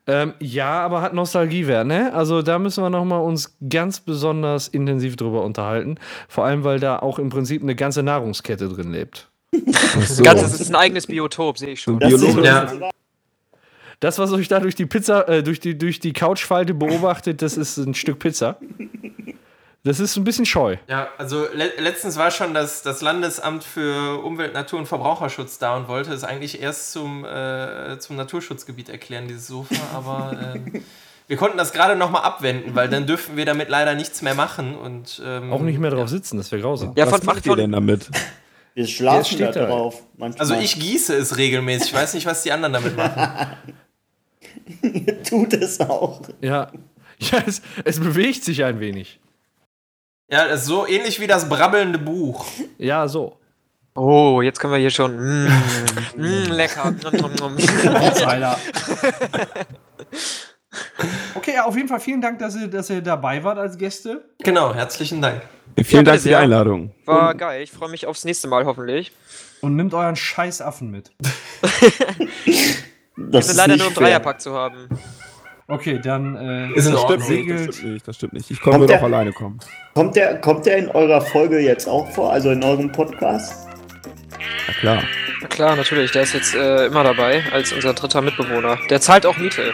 Ähm, ja, aber hat Nostalgiewert, ne? Also da müssen wir noch mal uns ganz besonders intensiv drüber unterhalten. Vor allem, weil da auch im Prinzip eine ganze Nahrungskette drin lebt. So. Ganz, das ist ein eigenes Biotop, sehe ich schon. Das Biologen- Ja. Das, was euch da durch die Pizza, äh, durch die, durch die Couchfalte beobachtet, das ist ein Stück Pizza. Das ist ein bisschen scheu. Ja, also le letztens war schon das, das Landesamt für Umwelt, Natur und Verbraucherschutz da und wollte es eigentlich erst zum, äh, zum Naturschutzgebiet erklären, dieses Sofa, aber ähm, [laughs] wir konnten das gerade nochmal abwenden, weil dann dürfen wir damit leider nichts mehr machen und ähm, Auch nicht mehr drauf sitzen, das wäre grausam. Ja, Was von, macht ihr denn damit? Wir schlafen da da. drauf. Manchmal. Also ich gieße es regelmäßig, ich weiß nicht, was die anderen damit machen. [laughs] tut es auch. Ja, ja es, es bewegt sich ein wenig. Ja, das ist so ähnlich wie das brabbelnde Buch. Ja, so. Oh, jetzt können wir hier schon. Mm, mm, lecker. [laughs] [laughs] Okay, ja, auf jeden Fall vielen Dank, dass ihr, dass ihr dabei wart als Gäste. Genau, herzlichen Dank. Vielen bitte Dank für die. Einladung. War geil. Ich freue mich aufs nächste Mal hoffentlich. Und nimmt euren scheiß Affen mit. [laughs] Das Wir ist sind leider nicht nur im. Dreierpack zu haben. Okay, dann äh, Ist Das stimmt, nicht, das stimmt nicht, das stimmt nicht. Ich nur doch alleine kommen. Kommt der, kommt der in eurer Folge jetzt auch vor? Also in eurem Podcast? Na klar. Na klar, natürlich. Der ist jetzt äh, immer dabei als unser dritter Mitbewohner. Der zahlt auch Miete.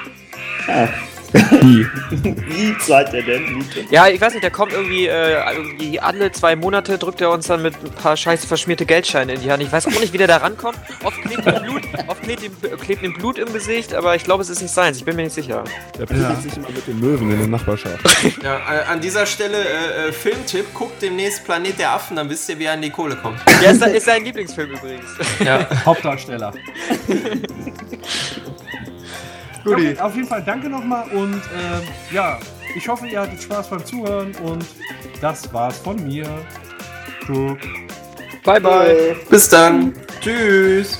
Ja, Wie? Wie zahlt er denn Miete? Ja, ich weiß nicht, der kommt irgendwie, äh, irgendwie alle zwei Monate drückt er uns dann mit ein paar scheiße verschmierte Geldscheine in die Hand. Ich weiß auch nicht, wie der da rankommt. Oft klebt ihm Blut, oft klebt ihm, klebt ihm Blut im Gesicht, aber ich glaube, es ist nicht seins. Ich bin mir nicht sicher. Der prügelt sich immer mit den Möwen in der Nachbarschaft. [laughs] Ja, äh, an dieser Stelle äh, äh, Filmtipp, guckt demnächst Planet der Affen, dann wisst ihr, wie er an die Kohle kommt. Ja, ist, ist sein Lieblingsfilm übrigens. Ja. Hauptdarsteller. [laughs] Okay, auf jeden Fall danke nochmal und ähm, ja, ich hoffe, ihr hattet Spaß beim Zuhören und das war's von mir. Tschüss. Bye, bye. Bis dann. Tschüss.